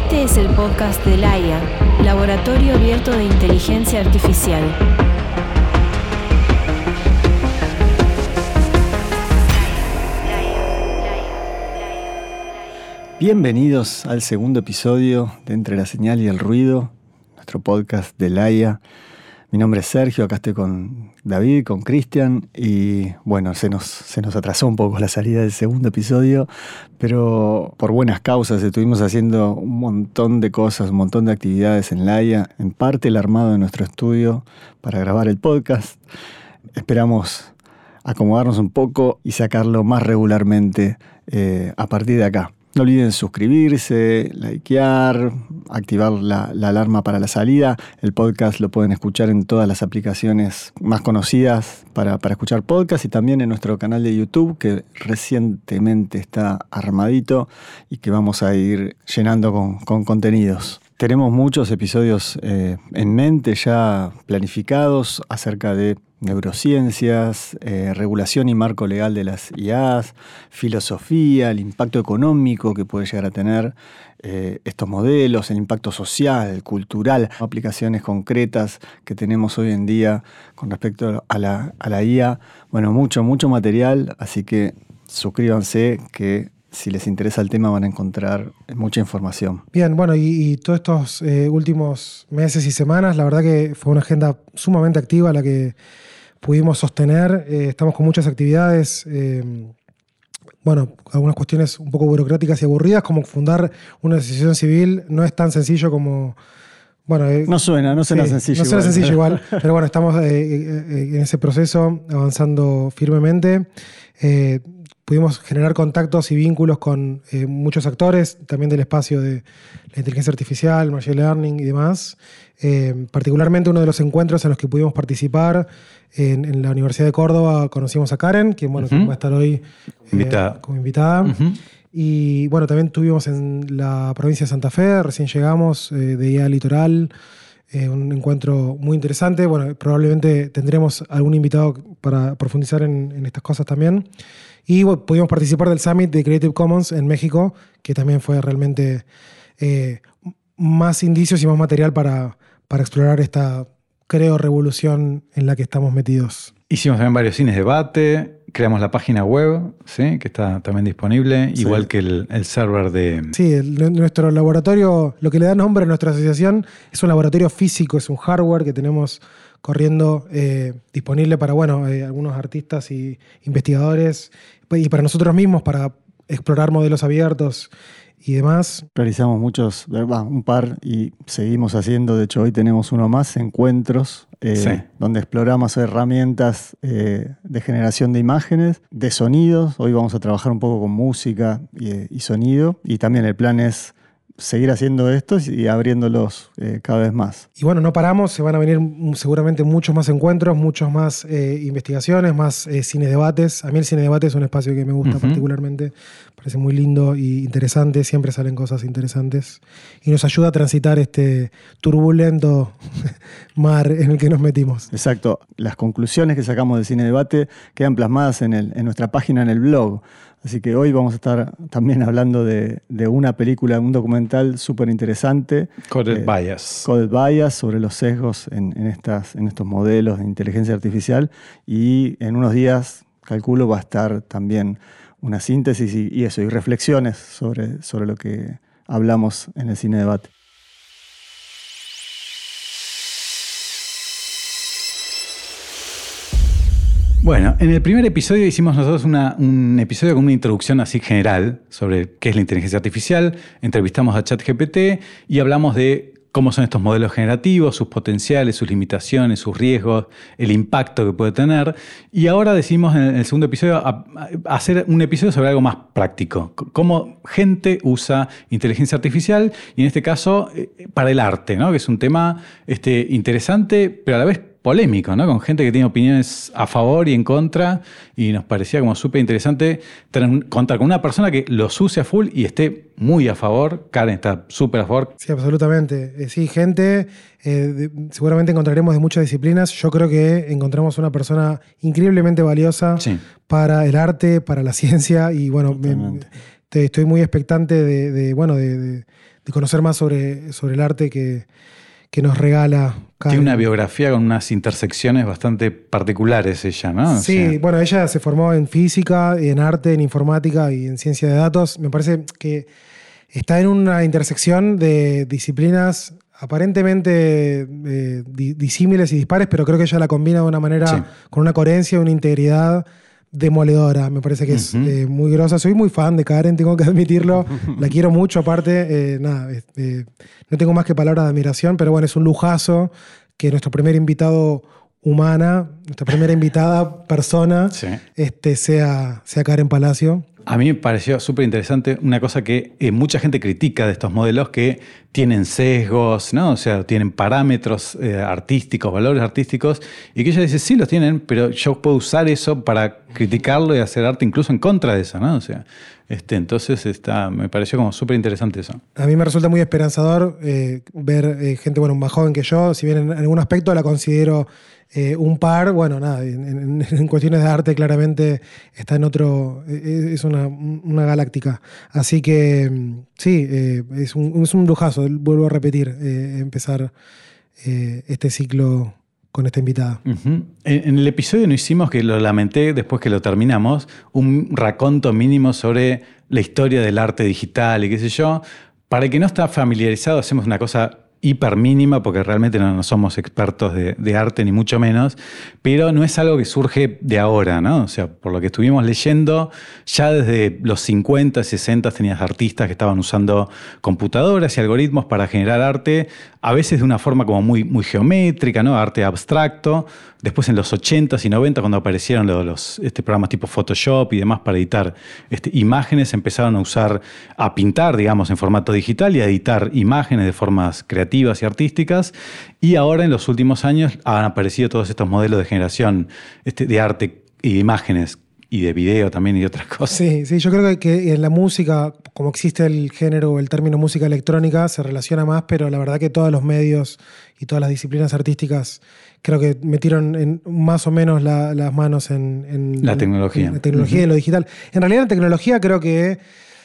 Este es el podcast de LAIA, Laboratorio Abierto de Inteligencia Artificial. Bienvenidos al segundo episodio de Entre la Señal y el Ruido, nuestro podcast de Laia. Mi nombre es Sergio, acá estoy con David, con Cristian y bueno, se nos, se nos atrasó un poco la salida del segundo episodio, pero por buenas causas estuvimos haciendo un montón de cosas, un montón de actividades en Laia, en parte el armado de nuestro estudio para grabar el podcast. Esperamos acomodarnos un poco y sacarlo más regularmente eh, a partir de acá. No olviden suscribirse, likear, activar la, alarma para la salida. El podcast lo pueden escuchar en todas las aplicaciones más conocidas para, escuchar podcast y también en nuestro canal de YouTube que recientemente está armadito y que vamos a ir llenando con contenidos. Tenemos muchos episodios eh, en mente ya planificados acerca de neurociencias, eh, regulación y marco legal de las IAs, filosofía, el impacto económico que puede llegar a tener eh, estos modelos, el impacto social, cultural, aplicaciones concretas que tenemos hoy en día con respecto a la, a la IA. Bueno, mucho, mucho material, así que suscríbanse que si les interesa el tema van a encontrar mucha información. Bien, bueno, y, todos estos eh, últimos meses y semanas, la verdad que fue una agenda sumamente activa la que pudimos sostener. Eh, estamos con muchas actividades. Eh, bueno, algunas cuestiones un poco burocráticas y aburridas, como fundar una asociación civil, no es tan sencillo como... Bueno, no suena, no suena sencillo. No suena sencillo igual, pero bueno, estamos en ese proceso avanzando firmemente pudimos generar contactos y vínculos con eh, muchos actores, también del espacio de la inteligencia artificial, machine learning y demás. Eh, particularmente uno de los encuentros en los que pudimos participar en, la Universidad de Córdoba conocimos a Karen, quien bueno, va a estar hoy eh, como invitada. Y bueno, también tuvimos en la provincia de Santa Fe, recién llegamos de IA Litoral. un encuentro muy interesante. Bueno, probablemente tendremos algún invitado para profundizar en, en estas cosas también. Y pudimos participar del Summit de Creative Commons en México, que también fue realmente eh, más indicios y más material para, para explorar esta, creo, revolución en la que estamos metidos. Hicimos también varios cines de debate, creamos la página web, ¿sí? que está también disponible, igual que el, el, server de... Sí, nuestro laboratorio, lo que le da nombre a nuestra asociación, es un laboratorio físico, es un hardware que tenemos corriendo eh, disponible para bueno, eh, algunos artistas y investigadores y para nosotros mismos para explorar modelos abiertos y demás. Realizamos muchos, un par y seguimos haciendo, de hecho hoy tenemos uno más, encuentros, eh, donde exploramos herramientas de generación de imágenes, de sonidos, hoy vamos a trabajar un poco con música y sonido. Y también el plan es seguir haciendo esto y abriéndolos eh, cada vez más. Y bueno, no paramos, se van a venir seguramente muchos más encuentros, muchos más eh, investigaciones, más eh, cine debates. A mí el cine debate es un espacio que me gusta particularmente, parece muy lindo y interesante, siempre salen cosas interesantes y nos ayuda a transitar este turbulento mar en el que nos metimos. Exacto, las conclusiones que sacamos del cine debate quedan plasmadas en, el, en nuestra página en el blog. Así que hoy vamos a estar también hablando de, una película, un documental súper interesante. Coded eh, Bias. Coded Bias, sobre los sesgos en, estas, en estos modelos de inteligencia artificial. Y en unos días, calculo, va a estar también una síntesis y, y eso, y reflexiones sobre, sobre lo que hablamos en el cine debate. Bueno, en el primer episodio hicimos nosotros un episodio con una introducción así general sobre qué es la inteligencia artificial, entrevistamos a ChatGPT y hablamos de cómo son estos modelos generativos, sus potenciales, sus limitaciones, sus riesgos, el impacto que puede tener. Y ahora decidimos en el segundo episodio hacer un episodio sobre algo más práctico, cómo gente usa inteligencia artificial y en este caso eh, para el arte, ¿no? que es un tema este, interesante, pero a la vez polémico, ¿no? Con gente que tiene opiniones a favor y en contra. Y nos parecía como súper interesante contar con una persona que los use a full y esté muy a favor. Karen está súper a favor. Sí, absolutamente. Eh, sí, gente, eh, seguramente encontraremos de muchas disciplinas. Yo creo que encontramos una persona increíblemente valiosa para el arte, para la ciencia. Y bueno, estoy muy expectante de, bueno, de de conocer más sobre, sobre el arte que, que nos regala. Tiene una biografía con unas intersecciones bastante particulares ella, ¿no? sí, bueno, ella se formó en física, en arte, en informática y en ciencia de datos. Me parece que está en una intersección de disciplinas aparentemente eh, disímiles y dispares, pero creo que ella la combina de una manera, con una coherencia, una integridad demoledora. Me parece que es eh, muy grosa. Soy muy fan de Karen, tengo que admitirlo. La quiero mucho, aparte. Eh, nada, no tengo más que palabras de admiración, pero bueno, es un lujazo que nuestro primer invitado humana, nuestra primera invitada persona, este, sea, sea Karen Palacio. A mí me pareció súper interesante una cosa que eh, mucha gente critica de estos modelos que tienen sesgos, ¿no? O sea, tienen parámetros eh, artísticos, valores artísticos, y que ella dice, sí, los tienen, pero yo puedo usar eso para criticarlo y hacer arte incluso en contra de eso, ¿no? O sea, este, entonces está, me pareció como súper interesante eso. A mí me resulta muy esperanzador eh, ver gente, bueno, más joven que yo, si bien en algún aspecto la considero eh, un par, bueno, nada, en, cuestiones de arte claramente está en otro, e, e, es una, galáctica. Así que mm, sí, eh, es, un, es un lujazo, vuelvo a repetir, eh, empezar este ciclo con esta invitada. en, el episodio no hicimos, que lo lamenté después que lo terminamos, un raconto mínimo sobre la historia del arte digital y qué sé yo. Para el que no está familiarizado, hacemos una cosa hiper mínima, porque realmente no, somos expertos de, arte, ni mucho menos, pero no es algo que surge de ahora, ¿no? O sea, por lo que estuvimos leyendo, ya desde los 50, 60 tenías artistas que estaban usando computadoras y algoritmos para generar arte, a veces de una forma como muy, muy geométrica, ¿no? Arte abstracto. Después en los 80s y 90, cuando aparecieron los, este, programas tipo Photoshop y demás para editar este, imágenes, empezaron a usar, a pintar, digamos, en formato digital y a editar imágenes de formas creativas y artísticas. Y ahora en los últimos años han aparecido todos estos modelos de generación este, de arte y de imágenes y de video también y de otras cosas. Sí, sí, yo creo que en la música, como existe el género, el término música electrónica, se relaciona más, pero la verdad que todos los medios y todas las disciplinas artísticas creo que metieron más o menos las manos en, la tecnología. la tecnología y lo digital. En realidad la tecnología creo que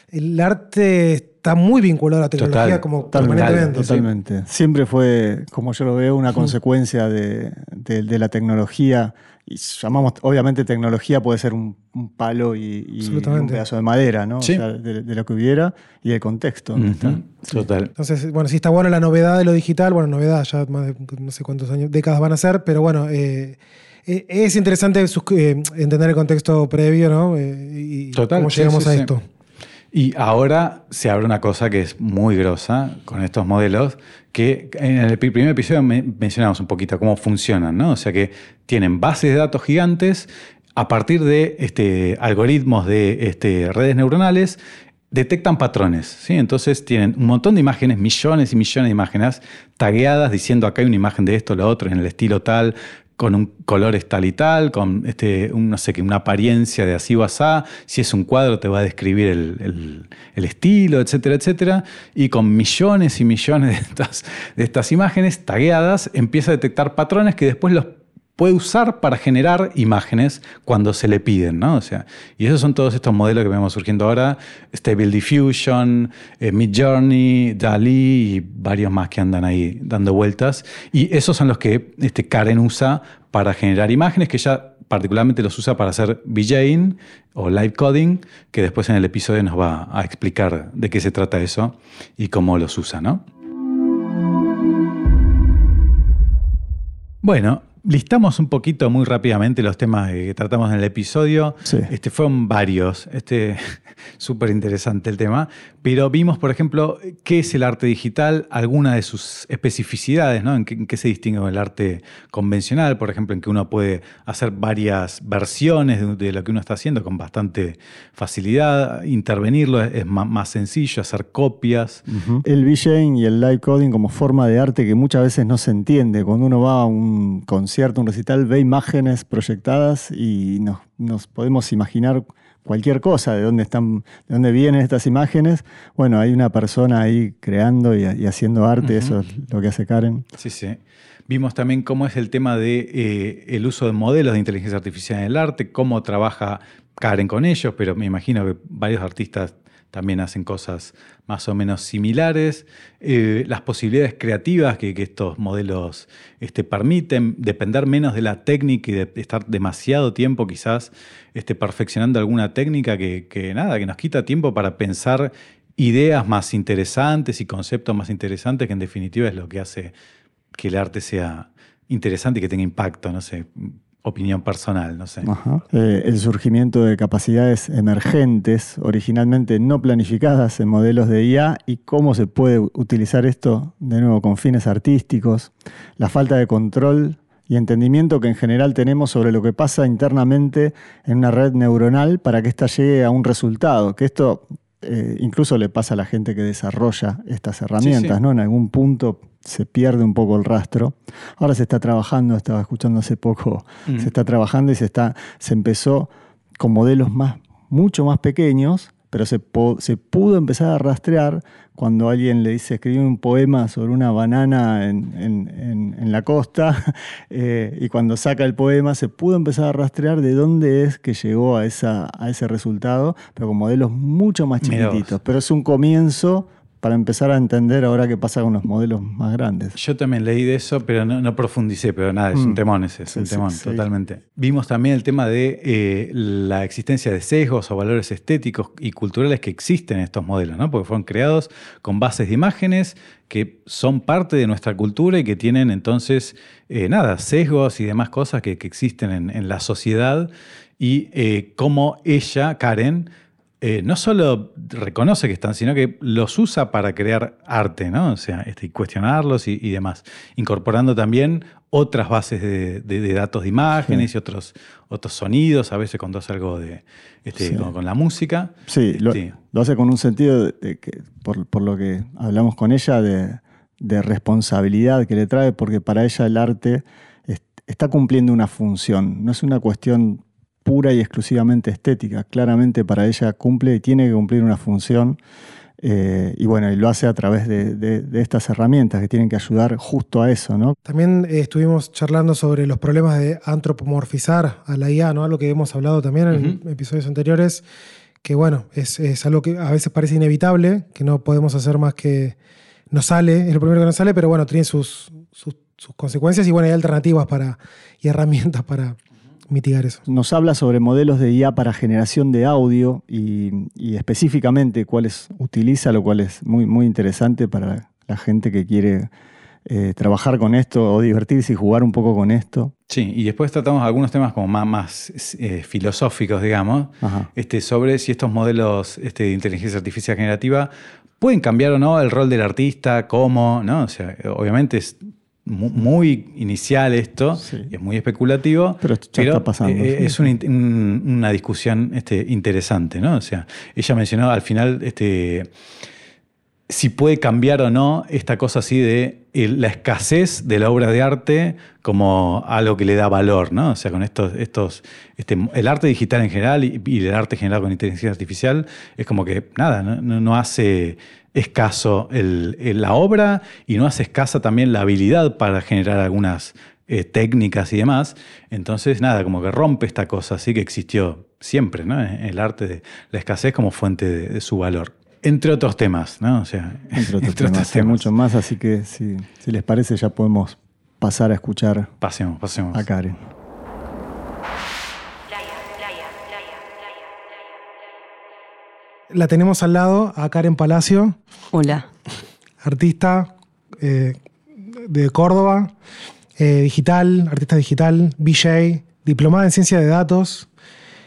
el arte está muy vinculado a la tecnología como permanentemente. Totalmente. Siempre fue, como yo lo veo, una consecuencia de, la tecnología. Y llamamos, obviamente, tecnología puede ser un, palo y, un pedazo de madera, ¿no? O sea, de, lo que hubiera y el contexto. Total. Entonces, bueno, sí está bueno la novedad de lo digital, bueno, novedad, ya más de no sé cuántos años, décadas van a ser, pero bueno, eh, eh, es interesante eh, entender el contexto previo, ¿no? y Total, cómo llegamos a esto. Y ahora se abre una cosa que es muy grosa con estos modelos, que en el primer episodio mencionamos un poquito cómo funcionan, ¿no? O sea que tienen bases de datos gigantes a partir de este, algoritmos de este, redes neuronales, detectan patrones, ¿sí? Entonces tienen un montón de imágenes, millones y millones de imágenes tagueadas diciendo acá hay una imagen de esto, lo otro, en el estilo tal, con un color tal y tal, con este, no sé, una apariencia de así o asá. Si es un cuadro te va a describir el, estilo, etcétera, etcétera. Y con millones y millones de estas, de estas imágenes tagueadas empieza a detectar patrones que después los puede usar para generar imágenes cuando se le piden, ¿no? O sea, y esos son todos estos modelos que vemos surgiendo ahora, Stable Diffusion, eh, Midjourney, DALI y varios más que andan ahí dando vueltas. Y esos son los que este, Karen usa para generar imágenes, que ya particularmente los usa para hacer VJing o live coding, que después en el episodio nos va a explicar de qué se trata eso y cómo los usa, ¿no? Bueno, Listamos un poquito muy rápidamente los temas que tratamos en el episodio. Este, fueron varios. Este, súper interesante el tema. Pero vimos, por ejemplo, qué es el arte digital, alguna de sus especificidades, ¿no? En qué, se distingue del arte convencional, por ejemplo, en que uno puede hacer varias versiones de, lo que uno está haciendo con bastante facilidad. Intervenirlo es, más, sencillo, hacer copias. El VJing y el live coding como forma de arte que muchas veces no se entiende. Cuando uno va a un concierto, un recital, ve imágenes proyectadas y nos, nos podemos imaginar cualquier cosa, de dónde están, de dónde vienen estas imágenes. Bueno, hay una persona ahí creando y, haciendo arte, eso es lo que hace Karen. Sí, sí. Vimos también cómo es el tema de eh, el uso de modelos de inteligencia artificial en el arte, cómo trabaja Karen con ellos, pero me imagino que varios artistas también hacen cosas más o menos similares. Eh, las posibilidades creativas que, estos modelos este, permiten, depender menos de la técnica y de estar demasiado tiempo quizás este, perfeccionando alguna técnica que, que nada, que nos quita tiempo para pensar ideas más interesantes y conceptos más interesantes, que en definitiva es lo que hace que el arte sea interesante y que tenga impacto, no sé, opinión personal, no sé. Eh, el surgimiento de capacidades emergentes, originalmente no planificadas en modelos de IA, y cómo se puede utilizar esto de nuevo con fines artísticos, la falta de control y entendimiento que en general tenemos sobre lo que pasa internamente en una red neuronal para que ésta llegue a un resultado, que esto eh, incluso le pasa a la gente que desarrolla estas herramientas, ¿no? En algún punto se pierde un poco el rastro. Ahora se está trabajando, estaba escuchando hace poco, se está trabajando y se, está, se empezó con modelos más, mucho más pequeños, pero se, se pudo empezar a rastrear cuando alguien le dice escribir un poema sobre una banana en, la costa eh, y cuando saca el poema se pudo empezar a rastrear de dónde es que llegó a, esa, a ese resultado, pero con modelos mucho más chiquititos. Pero es un comienzo para empezar a entender ahora qué pasa con los modelos más grandes. Yo también leí de eso, pero no, profundicé, pero nada, es un mm. temón ese, es un temón, totalmente. Vimos también el tema de eh, la existencia de sesgos o valores estéticos y culturales que existen en estos modelos, ¿no? porque fueron creados con bases de imágenes que son parte de nuestra cultura y que tienen entonces, eh, nada, sesgos y demás cosas que, existen en, la sociedad y eh, cómo ella, Karen, eh, no solo reconoce que están, sino que los usa para crear arte, ¿no? O sea, este, cuestionarlos y, demás, incorporando también otras bases de, datos de imágenes y otros, otros sonidos, a veces cuando hace algo de, este, con, la música. Sí, lo, hace con un sentido, de, que, por, lo que hablamos con ella, de, responsabilidad que le trae, porque para ella el arte está cumpliendo una función, no es una cuestión pura y exclusivamente estética. Claramente para ella cumple y tiene que cumplir una función. Eh, y bueno, y lo hace a través de, estas herramientas que tienen que ayudar justo a eso, ¿no? También eh, estuvimos charlando sobre los problemas de antropomorfizar a la IA, ¿no? Algo que hemos hablado también en episodios anteriores, que bueno, es, algo que a veces parece inevitable, que no podemos hacer más que nos sale, es lo primero que nos sale, pero bueno, tiene sus, sus, sus consecuencias y bueno, hay alternativas para, y herramientas para, mitigar eso. Nos habla sobre modelos de IA para generación de audio y, específicamente cuáles utiliza, lo cual es muy, muy interesante para la gente que quiere eh, trabajar con esto o divertirse y jugar un poco con esto. Sí, y después tratamos algunos temas como más, más eh, filosóficos, digamos, este, sobre si estos modelos este, de inteligencia artificial generativa pueden cambiar o no el rol del artista, cómo, ¿no? O sea, obviamente es muy inicial esto, es muy especulativo, pero, está pasando, eh, es una, discusión este, interesante, ¿no? O sea, ella mencionó al final este, si puede cambiar o no esta cosa así de la escasez de la obra de arte como algo que le da valor, ¿no? O sea, con estos, estos este, el arte digital en general y, el arte generado con inteligencia artificial es como que nada, no hace escaso la obra y no hace escasa también la habilidad para generar algunas eh, técnicas y demás. Entonces, nada, como que rompe esta cosa así que existió siempre, ¿no? El arte de la escasez como fuente de, su valor. Entre otros temas, ¿no? O sea, entre otros temas, hay mucho más, así que si, si les parece ya podemos pasar a escuchar pasemos, pasemos. a Karen. La tenemos al lado a Karen Palacio. Hola. Artista eh, de Córdoba, eh, digital, artista digital, BJ, diplomada en ciencia de datos.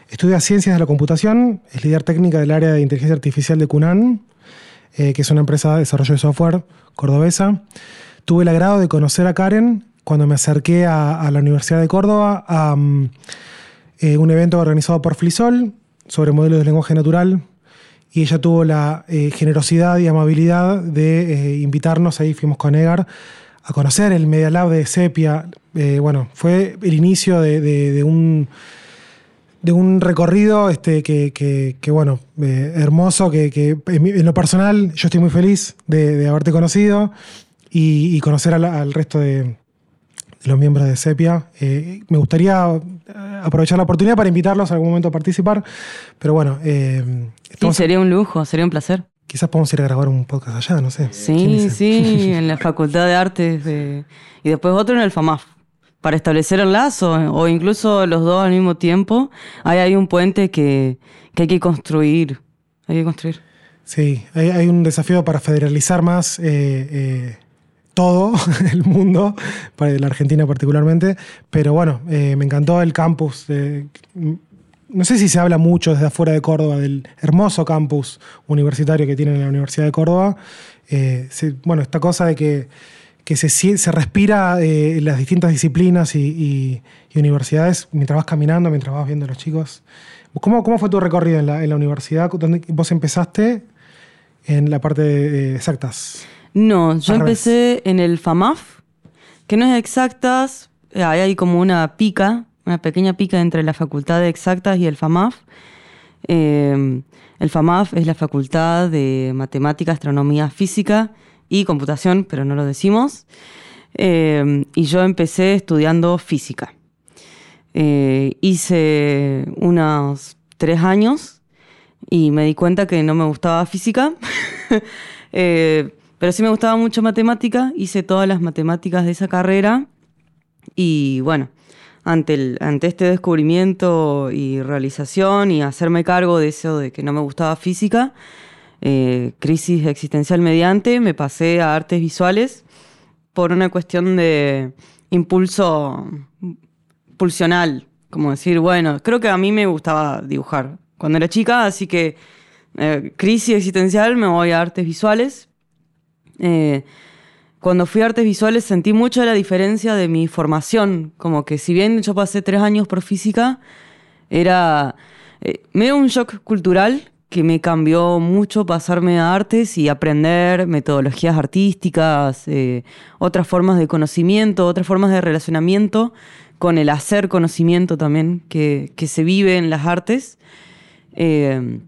Estudia ciencias de la computación, es líder técnica del área de inteligencia artificial de CUNAN, eh, que es una empresa de desarrollo de software cordobesa. Tuve el agrado de conocer a Karen cuando me acerqué a, la Universidad de Córdoba a mm, un evento organizado por Flisol sobre modelos de lenguaje natural y ella tuvo la eh, generosidad y amabilidad de eh, invitarnos, ahí fuimos con Egar, a conocer el Media Lab de Sepia. Eh, bueno, fue el inicio de, un, de un recorrido este, que, bueno, hermoso, que, en, lo personal yo estoy muy feliz de, haberte conocido y, conocer al, resto de, de los miembros de Sepia. Eh, me gustaría eh, aprovechar la oportunidad para invitarlos a algún momento a participar, pero bueno, eh, Sí, sería un lujo, sería un placer. quizás podemos ir a grabar un podcast allá, no sé. ¿Quién Sí, sí, en la Facultad de Artes de- y después otro en el FAMAF. Para establecer el lazo o incluso los dos al mismo tiempo, hay ahí un puente que, que hay que construir. Hay que construir. Sí, hay, hay un desafío para federalizar más eh, eh, todo el mundo, para la Argentina particularmente, pero bueno, eh, me encantó el campus. no sé si se habla mucho desde afuera de Córdoba del hermoso campus universitario que tiene la Universidad de Córdoba. Bueno, esta cosa de que, que se, se respira eh, las distintas disciplinas y, y- y universidades mientras vas caminando, mientras vas viendo a los chicos. ¿Cómo, cómo fue tu recorrido en la, en la universidad? ¿Dónde vos empezaste en la parte de, exactas? No, yo empecé en el FAMAF, que no es exactas, eh, ahí hay como una pica, una pequeña pica entre la Facultad de Exactas y el FAMAF. Eh, el FAMAF es la Facultad de Matemática, Astronomía, Física y Computación, pero no lo decimos. Eh, y yo empecé estudiando física. Eh, hice unos tres años y me di cuenta que no me gustaba física. Eh, pero sí me gustaba mucho matemática, hice todas las matemáticas de esa carrera y bueno, ante, el- ante este descubrimiento y realización y hacerme cargo de eso de que no me gustaba física, eh, crisis existencial mediante, me pasé a artes visuales por una cuestión de impulso pulsional, como decir, bueno, creo que a mí me gustaba dibujar cuando era chica, así que eh, crisis existencial me voy a artes visuales. Eh, cuando fui a artes visuales sentí mucho la diferencia de mi formación, como que si bien yo pasé tres años por física, era eh, medio un shock cultural que me cambió mucho pasarme a artes y aprender metodologías artísticas, eh, otras formas de conocimiento, otras formas de relacionamiento con el hacer conocimiento también que, que se vive en las artes. Eh,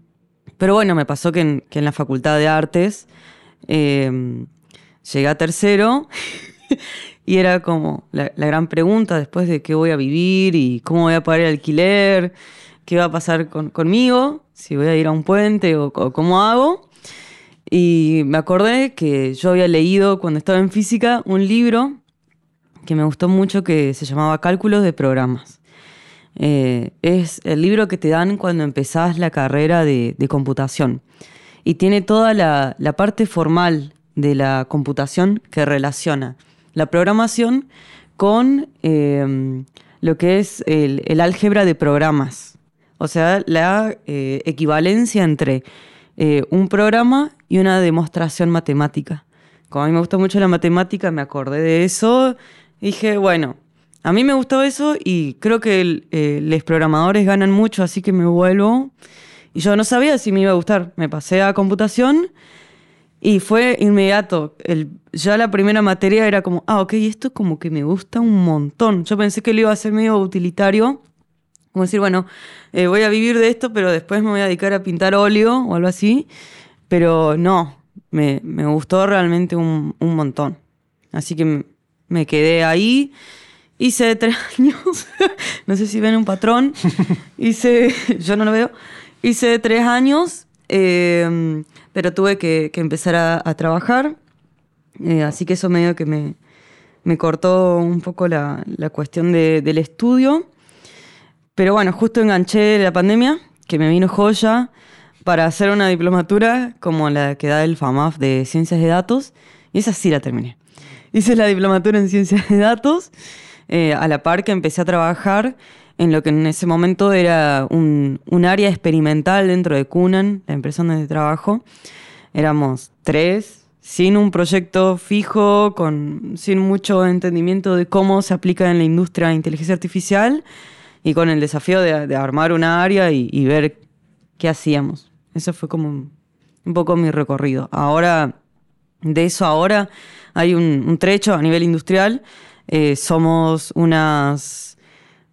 pero bueno, me pasó que en, que en la Facultad de Artes eh, llegué a tercero y era como la, la gran pregunta después de qué voy a vivir y cómo voy a pagar el alquiler, qué va a pasar con- conmigo, si voy a ir a un puente o, cómo hago. Y me acordé que yo había leído cuando estaba en física un libro que me gustó mucho que se llamaba Cálculos de Programas. Eh, es el libro que te dan cuando empezás la carrera de, computación. Y tiene toda la, parte formal de la computación que relaciona la programación con eh, lo que es el álgebra de programas. O sea, la eh, equivalencia entre eh, un programa y una demostración matemática. Como a mí me gusta mucho la matemática, me acordé de eso. dije, bueno, a mí me gustó eso y creo que eh, los programadores ganan mucho, así que me vuelvo. Y yo no sabía si me iba a gustar. Me pasé a computación y fue inmediato. Ya la primera materia era como, ah, ok, esto como que me gusta un montón. Yo pensé que lo iba a hacer medio utilitario. Como decir, bueno, eh, voy a vivir de esto, pero después me voy a dedicar a pintar óleo o algo así. Pero no, me, me gustó realmente un, un montón. Así que me quedé ahí. Hice tres años, no sé si ven un patrón. Hice, yo no lo veo. Hice tres años, eh, pero tuve que, que empezar a, a trabajar. Eh, así que eso medio que me, me cortó un poco la, la cuestión de- del estudio. Pero bueno, justo enganché la pandemia, que me vino joya, para hacer una diplomatura como la que da el FAMAF de Ciencias de Datos. Y esa sí la terminé. Hice la diplomatura en Ciencias de Datos, eh, a la par que empecé a trabajar en lo que en ese momento era un, un área experimental dentro de Cunan, la empresa donde trabajo. Éramos tres, sin un proyecto fijo, con, sin mucho entendimiento de cómo se aplica en la industria de inteligencia artificial y con el desafío de, armar una área y, ver qué hacíamos. Eso fue como un, poco mi recorrido. Ahora, de eso ahora, hay un, un trecho a nivel industrial. Eh, somos unas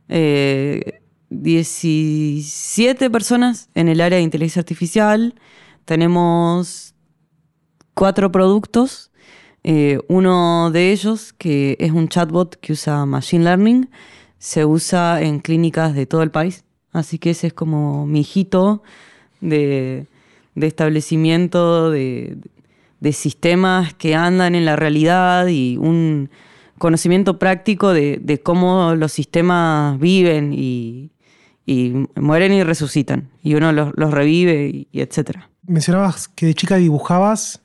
eh, 17 personas en el área de inteligencia artificial. Tenemos cuatro productos Eh, uno de ellos, que es un chatbot que usa Machine Learning, se usa en clínicas de todo el país. Así que ese es como mi hijito de, de establecimiento de, de sistemas que andan en la realidad y un conocimiento práctico de, de cómo los sistemas viven y, y mueren y resucitan. Y uno los, los revive y, y etcétera. Mencionabas que de chica dibujabas.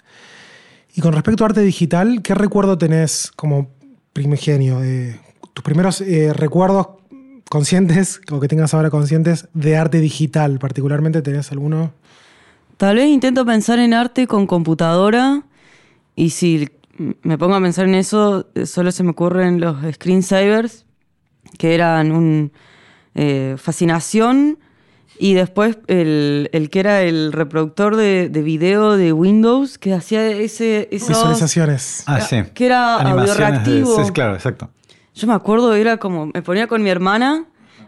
Y con respecto a arte digital, ¿qué recuerdo tenés como primigenio? de tus primeros eh, recuerdos conscientes, o que tengas ahora conscientes, de arte digital, particularmente, ¿tenés alguno? Tal vez intento pensar en arte con computadora y si me pongo a pensar en eso, solo se me ocurren los screensavers, que eran un eh, fascinación, y después el, el que era el reproductor de, de video de Windows, que hacía ese... esos- Visualizaciones. Ah, sí. Que era Animaciones de- audiorreactivo. sí, claro, exacto. Yo me acuerdo, era como, me ponía con mi hermana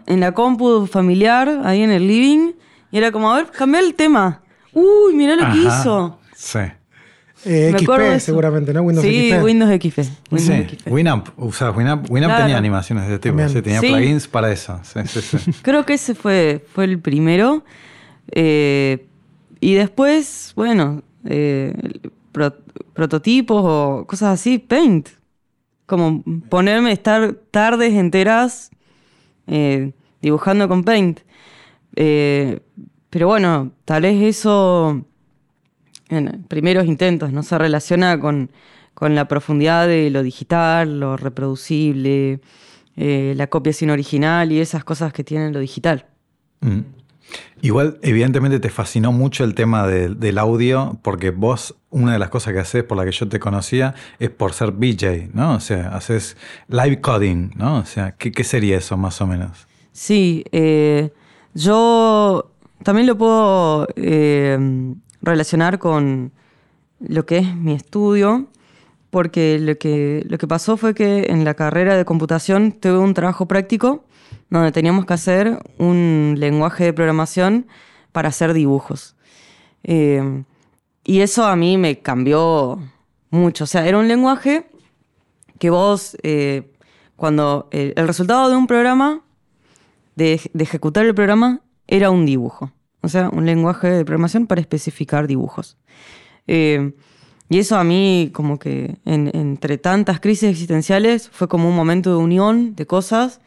en la compu familiar, ahí en el living, y era como, a ver, cambiá el tema. Uy, mirá lo que Ajá, hizo. Sí. Eh, Me XP seguramente, ¿no? Windows sí, XP. Windows XP. Windows Sí, XP. Winamp, usabas Winamp. Winamp Claro. tenía animaciones de este tipo, sí, tenía Sí. plugins para eso. Sí, sí, sí. Creo que ese fue, fue el primero. Eh, y después, bueno, eh, pro- prototipos o cosas así, Paint. Como ponerme, estar tardes enteras eh, dibujando con Paint. Eh, pero bueno, tal vez eso en primeros intentos, ¿no? Se relaciona con, con la profundidad de lo digital, lo reproducible, eh, la copia sin original y esas cosas que tiene lo digital. Mm. Igual, evidentemente, te fascinó mucho el tema de- del audio, porque vos, una de las cosas que haces por la que yo te conocía es por ser BJ, ¿no? O sea, haces live coding, ¿no? O sea, ¿qué, sería eso más o menos? Sí, eh, yo también lo puedo eh, relacionar con lo que es mi estudio, porque lo que, lo que pasó fue que en la carrera de computación tuve un trabajo práctico donde teníamos que hacer un lenguaje de programación para hacer dibujos. Eh, y eso a mí me cambió mucho. O sea, era un lenguaje que vos, eh, cuando el- el resultado de un programa de, ejecutar el programa era un dibujo. O sea, un lenguaje de programación para especificar dibujos. Eh, y eso a mí, como que en- entre tantas crisis existenciales, fue como un momento de unión de cosas.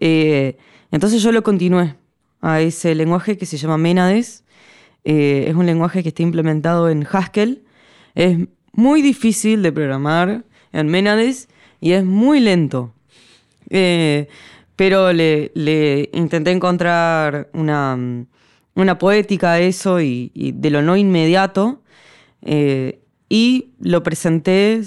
Eh, entonces yo lo continué a ese lenguaje que se llama Menades. Eh, es un lenguaje que está implementado en Haskell. Es muy difícil de programar en Menades y es muy lento. Eh, pero le, intenté encontrar una, mm, una poética a eso y, de lo no inmediato. eh, y lo presenté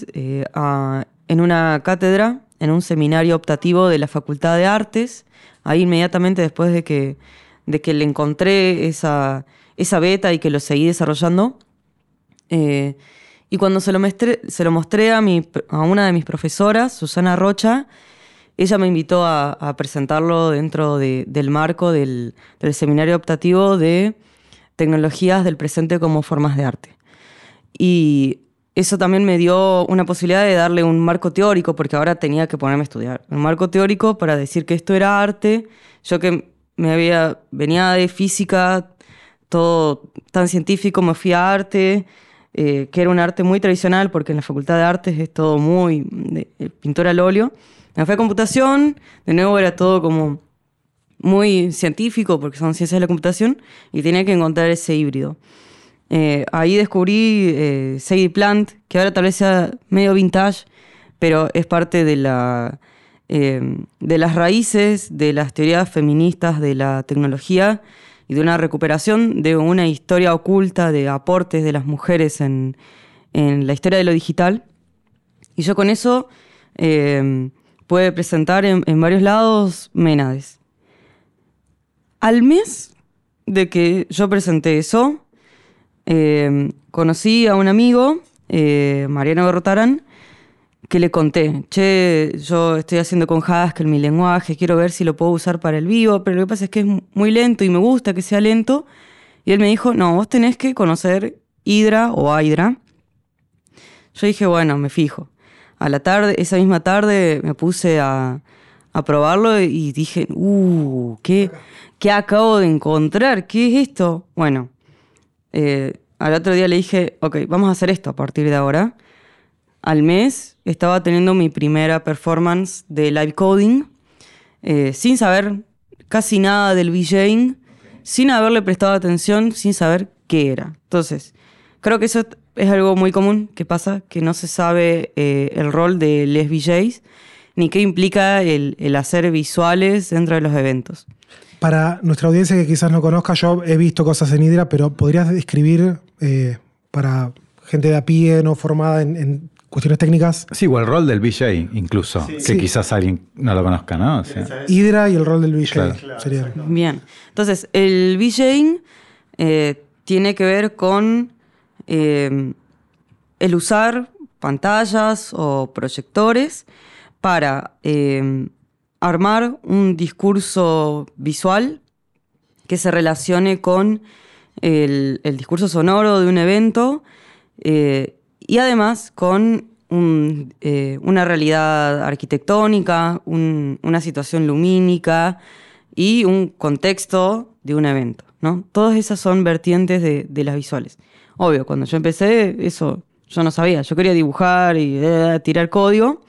en una cátedra, en un seminario optativo de la Facultad de Artes, ahí inmediatamente después de que, de que le encontré esa, esa beta y que lo seguí desarrollando. Eh, y cuando se lo, mostré, se lo mostré a, mi, a una de mis profesoras, Susana Rocha, ella me invitó a, a presentarlo dentro de- del marco del, del seminario optativo de tecnologías del presente como formas de arte. Y eso también me dio una posibilidad de darle un marco teórico, porque ahora tenía que ponerme a estudiar. Un marco teórico para decir que esto era arte. Yo que me había, venía de física, todo tan científico, me fui a arte, eh, que era un arte muy tradicional, porque en la Facultad de Artes es todo muy de, eh, pintor al óleo. Me fui a computación, de nuevo era todo como muy científico, porque son ciencias de la computación, y tenía que encontrar ese híbrido. Eh, ahí descubrí eh, Sadie Plant, que ahora tal vez sea medio vintage, pero es parte de, la, eh, de las raíces de las teorías feministas de la tecnología y de una recuperación de una historia oculta de aportes de las mujeres en, en la historia de lo digital. Y yo con eso eh, pude presentar en, varios lados Ménades. Al mes de que yo presenté eso, eh, conocí a un amigo, eh, Mariano Berrotarán, que le conté, che, yo estoy haciendo con Haskell mi lenguaje, quiero ver si lo puedo usar para el vivo, pero lo que pasa es que es muy lento y me gusta que sea lento. Y él me dijo, no, vos tenés que conocer Hydra o Hydra. Yo dije, bueno, me fijo. A la tarde, esa misma tarde me puse a, a probarlo y dije, uh, ¿qué, ¿qué acabo de encontrar? ¿Qué es esto? Bueno, eh, al otro día le dije, ok, vamos a hacer esto a partir de ahora. Al mes estaba teniendo mi primera performance de live coding, eh, sin saber casi nada del VJing, sin haberle prestado atención, sin saber qué era. Entonces, creo que eso es algo muy común que pasa, que no se sabe eh, el rol de les VJs, ni qué implica el, hacer visuales dentro de los eventos. Para nuestra audiencia que quizás no conozca, yo he visto cosas en Hydra, pero ¿podrías describir eh, para gente de a pie, no formada en cuestiones técnicas, Sí, o el rol del VJ incluso, que Sí. quizás alguien no lo conozca, ¿no? O sea, Hydra y el rol del VJ? Claro. Sería. Bien. Entonces, el VJing eh, tiene que ver con eh, el usar pantallas o proyectores para eh, armar un discurso visual que se relacione con el, el discurso sonoro de un evento eh, y además con eh, una realidad arquitectónica, un- una situación lumínica y un contexto de un evento. ¿no? Todas esas son vertientes de, de las visuales. Obvio, cuando yo empecé, eso yo no sabía. Yo quería dibujar y eh, tirar código.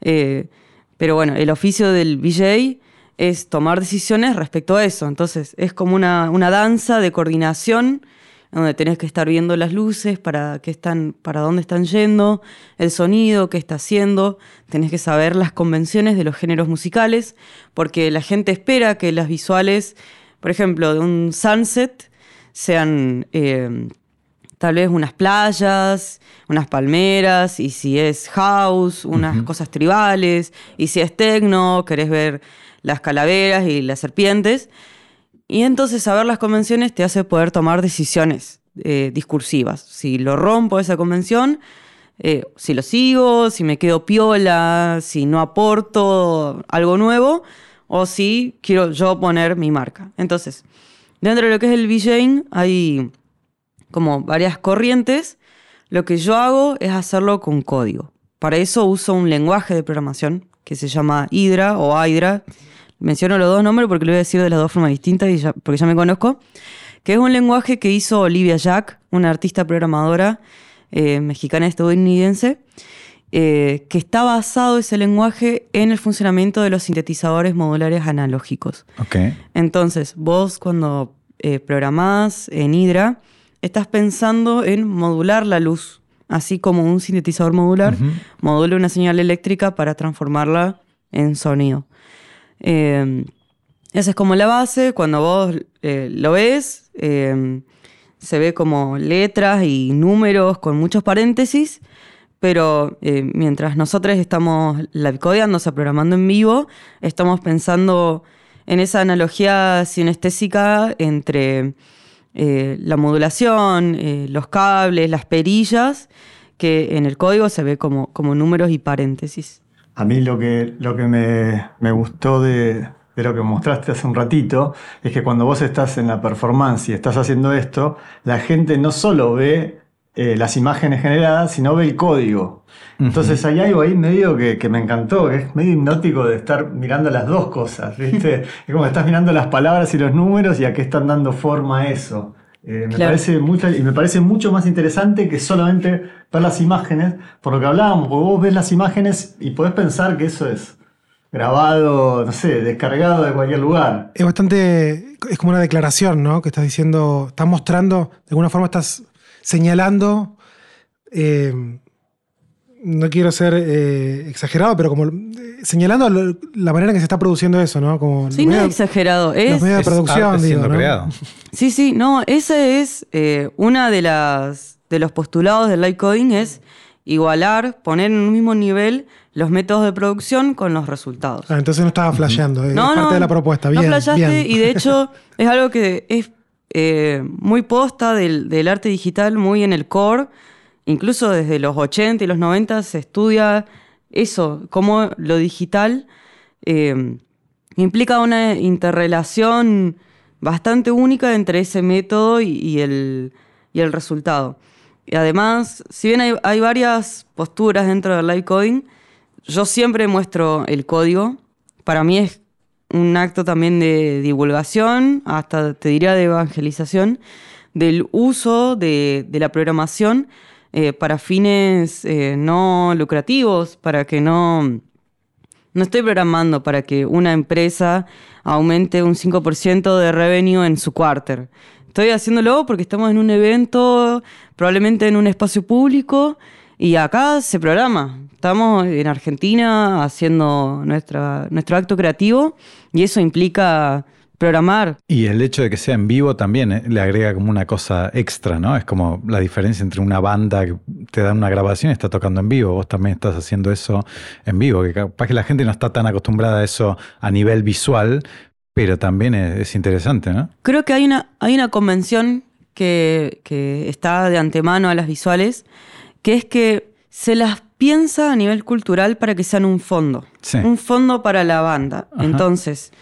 Eh, pero bueno, el oficio del VJ es tomar decisiones respecto a eso. Entonces, es como una, una danza de coordinación donde tenés que estar viendo las luces para qué están, para dónde están yendo, el sonido, qué está haciendo. Tenés que saber las convenciones de los géneros musicales, porque la gente espera que las visuales, por ejemplo, de un sunset, sean eh, tal vez unas playas, unas palmeras, y si es house, unas cosas tribales, y si es techno, querés ver las calaveras y las serpientes. Y entonces saber las convenciones te hace poder tomar decisiones eh, discursivas. Si lo rompo esa convención, eh, si lo sigo, si me quedo piola, si no aporto algo nuevo, o si quiero yo poner mi marca. Entonces, dentro de lo que es el VJing hay como varias corrientes. Lo que yo hago es hacerlo con código. Para eso uso un lenguaje de programación que se llama Hydra o Hydra. Menciono los dos nombres porque lo voy a decir de las dos formas distintas y ya- porque ya me conozco. Que es un lenguaje que hizo Olivia Jack, una artista programadora eh, mexicana estadounidense, eh, que está basado ese lenguaje en el funcionamiento de los sintetizadores modulares analógicos. ok. Entonces, vos cuando eh, programás en Hydra, estás pensando en modular la luz, así como un sintetizador modular modula una señal eléctrica para transformarla en sonido. Eh, esa es como la base. Cuando vos eh, lo ves, eh, se ve como letras y números con muchos paréntesis, pero eh, mientras nosotros estamos live codeando, o sea, programando en vivo, estamos pensando en esa analogía sinestésica entre eh, la modulación, los cables, las perillas, que en el código se ve como, como números y paréntesis. A mí lo que, lo que me, me gustó de, de lo que mostraste hace un ratito es que cuando vos estás en la performance y estás haciendo esto, la gente no solo ve eh, las imágenes generadas, sino ve el código. Entonces hay algo ahí medio que, que me encantó, que es medio hipnótico de estar mirando las dos cosas, ¿viste? es como que estás mirando las palabras y los números y a qué están dando forma a eso. Eh, me, Claro. parece mucho, y me parece mucho más interesante que solamente ver las imágenes, por lo que hablábamos, porque vos ves las imágenes y podés pensar que eso es grabado, no sé, descargado de cualquier lugar. Es bastante. Es como una declaración, ¿no? Que estás diciendo. Estás mostrando, de alguna forma estás señalando. eh, no quiero ser eh, exagerado, pero como eh, señalando lo- la manera en que se está produciendo eso, ¿no? Como Sí, los no es exagerado. los Es, medios de Es producción, arte digo, siendo ¿no? creado. Sí, sí, no, ese es eh, una de las de los postulados del live coding es igualar, poner en un mismo nivel los métodos de producción con los resultados. Ah, entonces no estaba flasheando, es parte de la propuesta. Bien, no flasheaste bien. y de hecho es algo que es eh, muy posta del, del arte digital, muy en el core. Incluso desde los 80 y los 90 se estudia eso, cómo lo digital eh, implica una interrelación bastante única entre ese método y, el, y el resultado. Y además, si bien hay, hay varias posturas dentro del live coding, yo siempre muestro el código. Para mí es un acto también de divulgación, hasta te diría de evangelización, del uso de, de la programación eh, para fines eh, no lucrativos, para que no... No estoy programando para que una empresa aumente un 5% de revenue en su quarter. Estoy haciéndolo porque estamos en un evento, probablemente en un espacio público, y acá se programa. Estamos en Argentina haciendo nuestra, nuestro acto creativo y eso implica programar. Y el hecho de que sea en vivo también eh, le agrega como una cosa extra, ¿no? Es como la diferencia entre una banda que te da una grabación y está tocando en vivo. Vos también estás haciendo eso en vivo, que capaz que la gente no está tan acostumbrada a eso a nivel visual, pero también es, es interesante, ¿no? Creo que hay una, hay una convención que, que está de antemano a las visuales, que es que se las piensa a nivel cultural para que sean un fondo. Sí. Un fondo para la banda. Ajá. Entonces,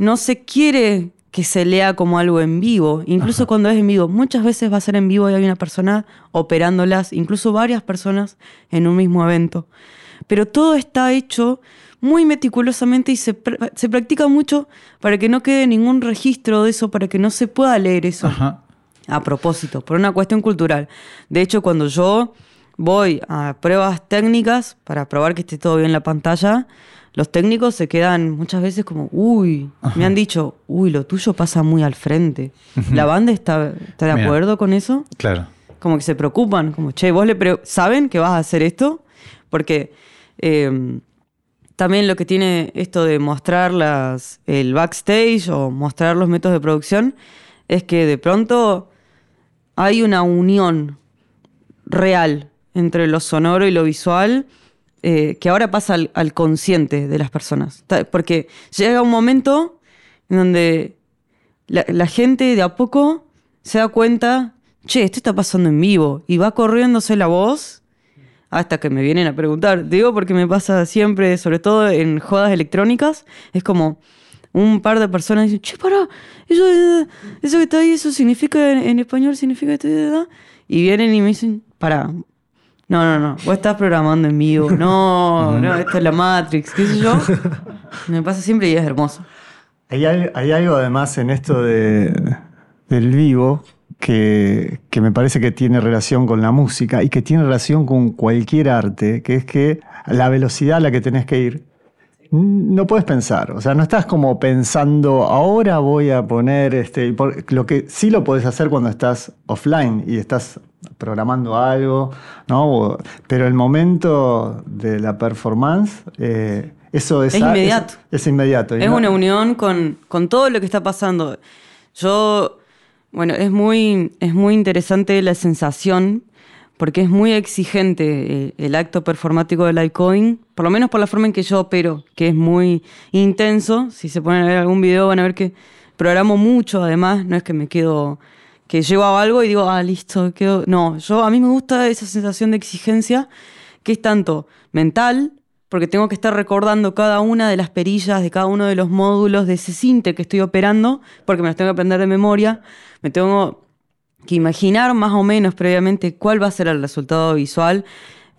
no se quiere que se lea como algo en vivo, incluso cuando es en vivo. Muchas veces va a ser en vivo y hay una persona operándolas, incluso varias personas en un mismo evento. Pero todo está hecho muy meticulosamente y se, pr- se practica mucho para que no quede ningún registro de eso, para que no se pueda leer eso Ajá. a propósito, por una cuestión cultural. De hecho, cuando yo voy a pruebas técnicas para probar que esté todo bien en la pantalla, los técnicos se quedan muchas veces como, uy, me han dicho, uy, lo tuyo pasa muy al frente. ¿La banda está, está de Mira. acuerdo con eso? Claro. Como que se preocupan, como, che, vos le saben que vas a hacer esto, porque eh, también lo que tiene esto de mostrar las, el backstage o mostrar los métodos de producción es que de pronto hay una unión real entre lo sonoro y lo visual eh, que ahora pasa al, consciente de las personas. Porque llega un momento en donde la, gente de a poco se da cuenta, che, esto está pasando en vivo, y va corriéndose la voz hasta que me vienen a preguntar. Digo porque me pasa siempre, sobre todo en jodas electrónicas, es como un par de personas dicen, che, pará, eso, eh, eso que está ahí, eso significa en, en español, significa esto, eh, eh", y vienen y me dicen, pará. No, no, no, vos estás programando en vivo. No, no, esto es la Matrix, qué sé yo. Me pasa siempre y es hermoso. Hay, hay algo además en esto de, del vivo que, que me parece que tiene relación con la música y que tiene relación con cualquier arte, que es que la velocidad a la que tenés que ir, no puedes pensar. O sea, no estás como pensando, ahora voy a poner este. por- Lo que sí lo podés hacer cuando estás offline y estás programando algo, ¿no? Pero el momento de la performance, eh, eso es, Es inmediato. Es, inmediato. Y Es una unión con, con todo lo que está pasando. Yo, bueno, es muy, es muy interesante la sensación, porque es muy exigente eh, el acto performático del live coding, por lo menos por la forma en que yo opero, que es muy intenso. Si se ponen a ver algún video van a ver que programo mucho, además, no es que me quedo, que llego a algo y digo, ah, listo, quedo. No, yo a mí me gusta esa sensación de exigencia que es tanto mental, porque tengo que estar recordando cada una de las perillas de cada uno de los módulos de ese cinte que estoy operando, porque me los tengo que aprender de memoria, me tengo que imaginar más o menos previamente cuál va a ser el resultado visual,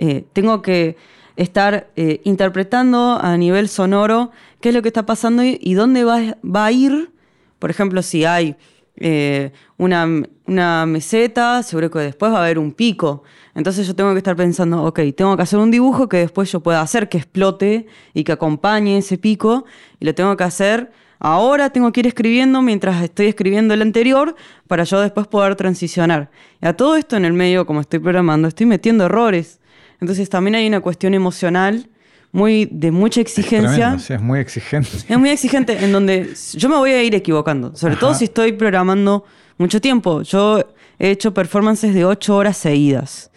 Eh, tengo que estar eh, interpretando a nivel sonoro qué es lo que está pasando y, dónde va, va a ir, por ejemplo, si hay eh, una, una meseta, seguro que después va a haber un pico. Entonces yo tengo que estar pensando, ok, tengo que hacer un dibujo que después yo pueda hacer que explote y que acompañe ese pico, y lo tengo que hacer ahora, tengo que ir escribiendo mientras estoy escribiendo el anterior para yo después poder transicionar. Y a todo esto en el medio, como estoy programando, estoy metiendo errores. Entonces también hay una cuestión emocional muy, de mucha exigencia. Tremendo, sí, es muy exigente. Es muy exigente en donde yo me voy a ir equivocando, sobre todo Ajá. si estoy programando mucho tiempo. Yo he hecho performances de ocho horas seguidas.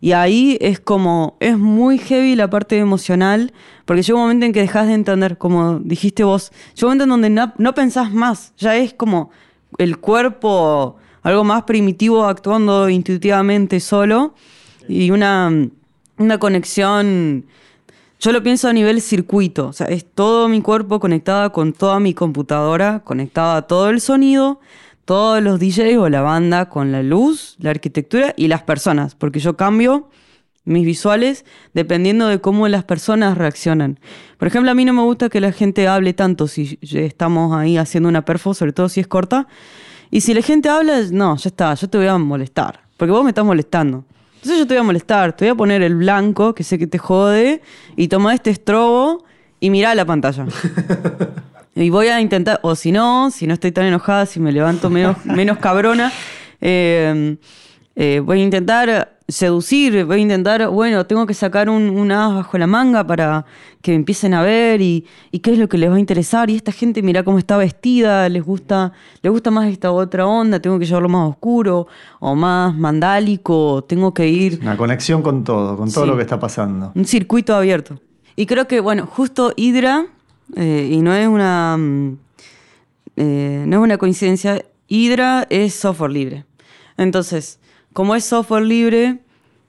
Y ahí es como, es muy heavy la parte emocional, porque llega un momento en que dejas de entender, como dijiste vos, llega un momento en donde no, no pensás más, ya es como el cuerpo, algo más primitivo actuando intuitivamente solo, y una, una conexión yo lo pienso a nivel circuito, o sea, es todo mi cuerpo conectado con toda mi computadora, conectado a todo el sonido, todos los DJs o la banda con la luz, la arquitectura y las personas, porque yo cambio mis visuales dependiendo de cómo las personas reaccionan. Por ejemplo, a mí no me gusta que la gente hable tanto si estamos ahí haciendo una perfo, sobre todo si es corta. Y si la gente habla, no, ya está, yo te voy a molestar, porque vos me estás molestando. Entonces yo te voy a molestar, te voy a poner el blanco, que sé que te jode, y toma este estrobo y mira la pantalla. y voy a intentar, o si no, si no estoy tan enojada, si me levanto menos, menos cabrona, eh, eh, voy a intentar seducir, voy a intentar, bueno, tengo que sacar un, as bajo la manga para que me empiecen a ver y, qué es lo que les va a interesar. Y esta gente, mira cómo está vestida, les gusta, les gusta más esta otra onda, tengo que llevarlo más oscuro o más mandálico, tengo que ir. Una conexión con todo, con todo lo que está pasando. Un circuito abierto. Y creo que, bueno, justo Hydra, eh, y no es una. Mm, eh, no es una coincidencia, Hydra es software libre. Entonces, como es software libre,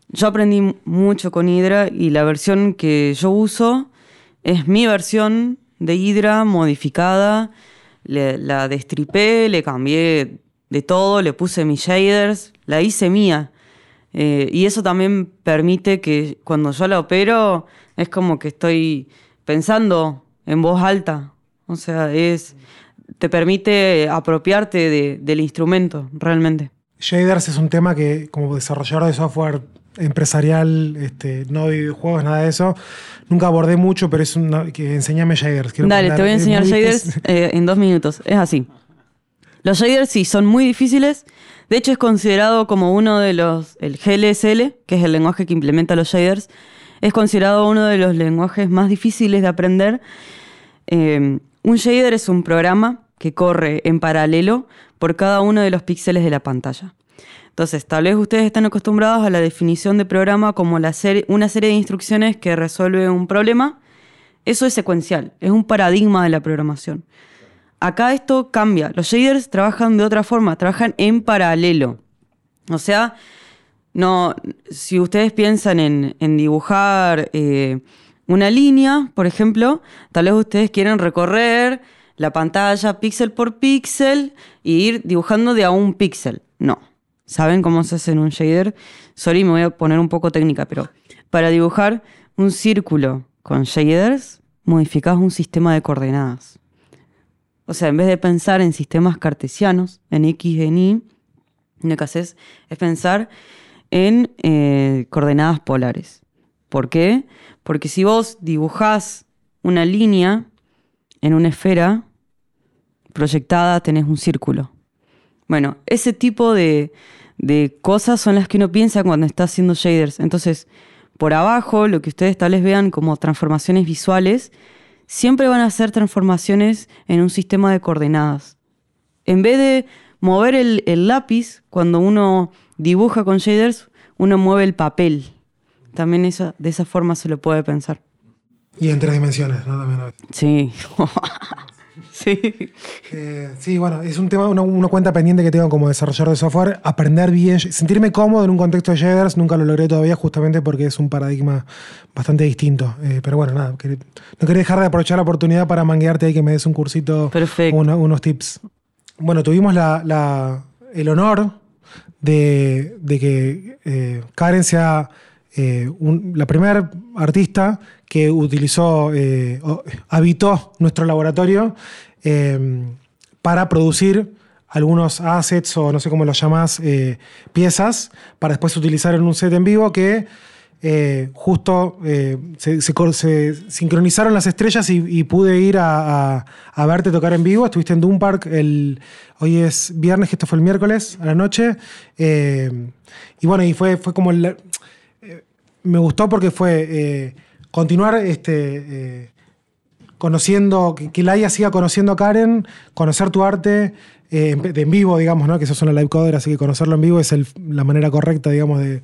yo aprendí mucho con Hydra y la versión que yo uso es mi versión de Hydra modificada. la destripé, le cambié de todo, le puse mis shaders, la hice mía. Eh, y eso también permite que cuando yo la opero es como que estoy pensando en voz alta. O sea, es te permite apropiarte del instrumento realmente. Shaders es un tema que como desarrollador de software empresarial, este, no de videojuegos, nada de eso, nunca abordé mucho, pero es una que enséñame shaders. Dale, te voy a enseñar shaders eh, en dos minutos. Es así. Los shaders sí son muy difíciles. De hecho, es considerado como uno de los. El GLSL, que es el lenguaje que implementa los shaders, es considerado uno de los lenguajes más difíciles de aprender. Eh, un shader es un programa que corre en paralelo por cada uno de los píxeles de la pantalla. Entonces, tal vez ustedes están acostumbrados a la definición de programa como una serie de instrucciones que resuelve un problema. Eso es secuencial, es un paradigma de la programación. Acá esto cambia. Los shaders trabajan de otra forma, trabajan en paralelo. O sea, no, si ustedes piensan en, dibujar eh, una línea, por ejemplo, tal vez ustedes quieren recorrer la pantalla píxel por píxel y ir dibujando de a un píxel. No. ¿Saben cómo se hace en un shader? Sorry, me voy a poner un poco técnica, pero para dibujar un círculo con shaders, modificás un sistema de coordenadas. O sea, en vez de pensar en sistemas cartesianos, en X, en Y, lo que haces es pensar en eh, coordenadas polares. ¿Por qué? Porque si vos dibujás una línea en una esfera proyectada tenés un círculo. Bueno, ese tipo de, cosas son las que uno piensa cuando está haciendo shaders. Entonces, por abajo, lo que ustedes tal vez vean como transformaciones visuales, siempre van a ser transformaciones en un sistema de coordenadas. En vez de mover el, el lápiz, cuando uno dibuja con shaders, uno mueve el papel. También eso, de esa forma se lo puede pensar. Y en tres dimensiones, ¿no? Sí. sí. Eh, sí, bueno, es un tema, una, cuenta pendiente que tengo como desarrollador de software. Aprender bien, sentirme cómodo en un contexto de shaders, nunca lo logré todavía justamente porque es un paradigma bastante distinto. Eh, pero bueno, nada, no quería dejar de aprovechar la oportunidad para manguearte ahí que me des un cursito, Perfecto. unos tips. Bueno, tuvimos la, el honor de, que eh, Karen sea la primera artista que utilizó, eh, habitó nuestro laboratorio eh, para producir algunos assets o no sé cómo los llamas, eh, piezas, para después utilizar en un set en vivo que justo se, sincronizaron las estrellas y, pude ir a, verte tocar en vivo. Estuviste en Doom Park, el, hoy es viernes, esto fue el miércoles a la noche. y bueno, y fue, fue como... me gustó porque fue continuar este, eh, conociendo, que, Laia siga conociendo a Karen, conocer tu arte eh, en vivo, digamos, ¿no? que sos una live coder, así que conocerlo en vivo es la manera correcta, digamos, de,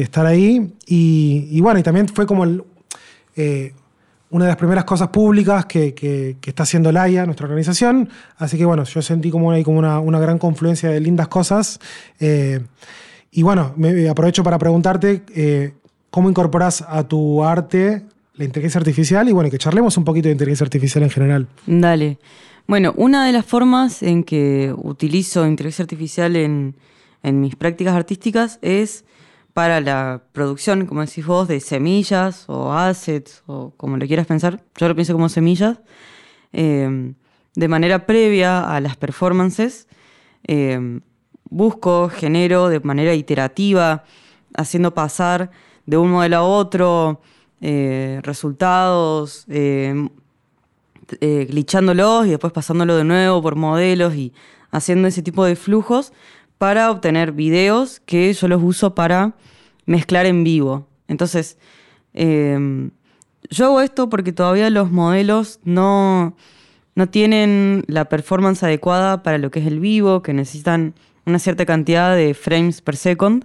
estar ahí. Y, bueno, y también fue como eh, una de las primeras cosas públicas que, está haciendo Laia, nuestra organización. Así que bueno, yo sentí como una, gran confluencia de lindas cosas. Y bueno, me aprovecho para preguntarte cómo incorporas a tu arte la inteligencia artificial y bueno, que charlemos un poquito de inteligencia artificial en general. Dale. Bueno, una de las formas en que utilizo inteligencia artificial en, en mis prácticas artísticas es para la producción, como decís vos, de semillas o assets o como lo quieras pensar. Yo lo pienso como semillas. eh, de manera previa a las performances, eh, busco, genero de manera iterativa, haciendo pasar de un modelo a otro eh, resultados, eh, eh, glitchándolos y después pasándolo de nuevo por modelos y haciendo ese tipo de flujos para obtener videos que yo los uso para mezclar en vivo. Entonces, eh, yo hago esto porque todavía los modelos no, no tienen la performance adecuada para lo que es el vivo, que necesitan una cierta cantidad de frames per second.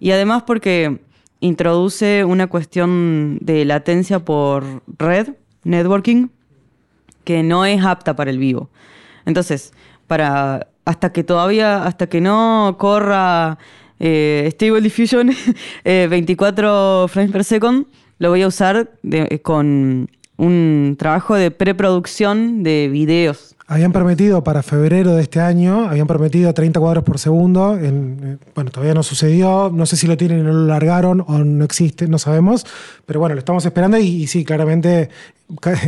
Y además porque introduce una cuestión de latencia por red, networking, que no es apta para el vivo. Entonces, para hasta que todavía, hasta que no corra eh, Stable Diffusion eh, 24 frames per second, lo voy a usar eh, con un trabajo de preproducción de videos. Habían prometido para febrero de este año, habían prometido 30 cuadros por segundo. en- eh, bueno, todavía no sucedió. No sé si lo tienen no lo largaron o no existe, no sabemos. Pero bueno, lo estamos esperando y, y sí, claramente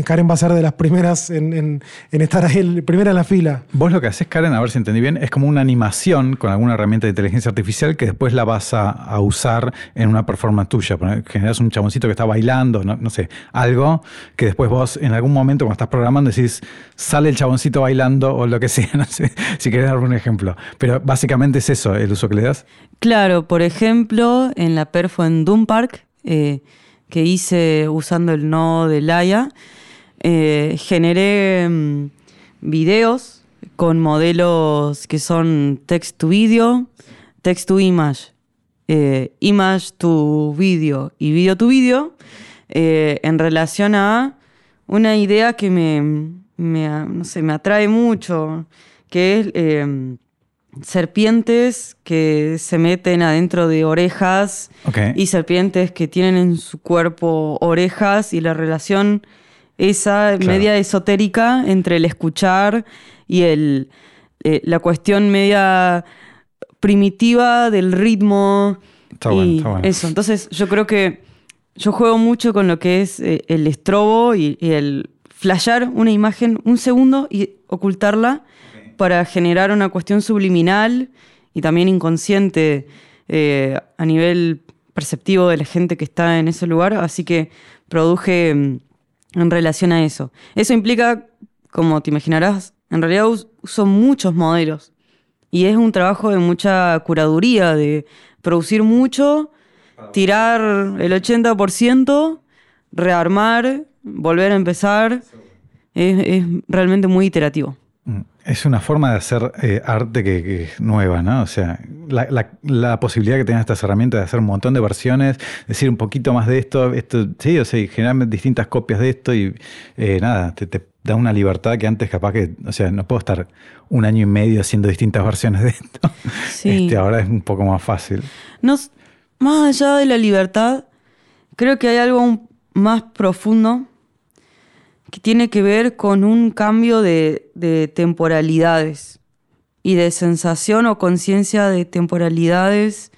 Karen va a ser de las primeras en, en- en estar ahí, el- primera en la fila. Vos lo que haces, Karen, a ver si entendí bien, es como una animación con alguna herramienta de inteligencia artificial que después la vas a, a usar en una performance tuya. Generas un chaboncito que está bailando, no, no sé, algo que después vos en algún momento cuando estás programando decís, sale el chaboncito bailando o lo que sea, no sé, si querés dar un ejemplo. Pero básicamente es eso el uso que le das. Claro, por ejemplo, en la perfo en Doom Park, eh, que hice usando el nodo de Laia, eh, generé mm, videos con modelos que son text to video, text to image, eh, image to video y video to video, en relación a una idea que me, me, no sé, me atrae mucho, que es eh, serpientes que se meten adentro de orejas y serpientes que tienen en su cuerpo orejas y la relación esa Claro. media esotérica entre el escuchar y el, eh, la cuestión media primitiva del ritmo. Está y bueno, está bueno. Eso, entonces yo creo que yo juego mucho con lo que es eh, el estrobo y, y el flashear una imagen un segundo y ocultarla para generar una cuestión subliminal y también inconsciente eh, a nivel perceptivo de la gente que está en ese lugar. Así que produje mm, en relación a eso. Eso implica, como te imaginarás, en realidad us- uso muchos modelos. Y es un trabajo de mucha curaduría, de producir mucho, tirar el 80%, rearmar, volver a empezar. Es, es realmente muy iterativo. Es una forma de hacer eh, arte que, que es nueva, ¿no? O sea, la, la- la posibilidad que tengan estas herramientas de hacer un montón de versiones, decir un poquito más de esto, esto sí, o sea, y generar distintas copias de esto y eh, nada, te, te da una libertad que antes capaz que, o sea, no puedo estar un año y medio haciendo distintas versiones de esto. Sí. Este, ahora es un poco más fácil. Nos- más allá de la libertad, creo que hay algo más profundo que tiene que ver con un cambio de, de temporalidades y de sensación o conciencia de temporalidades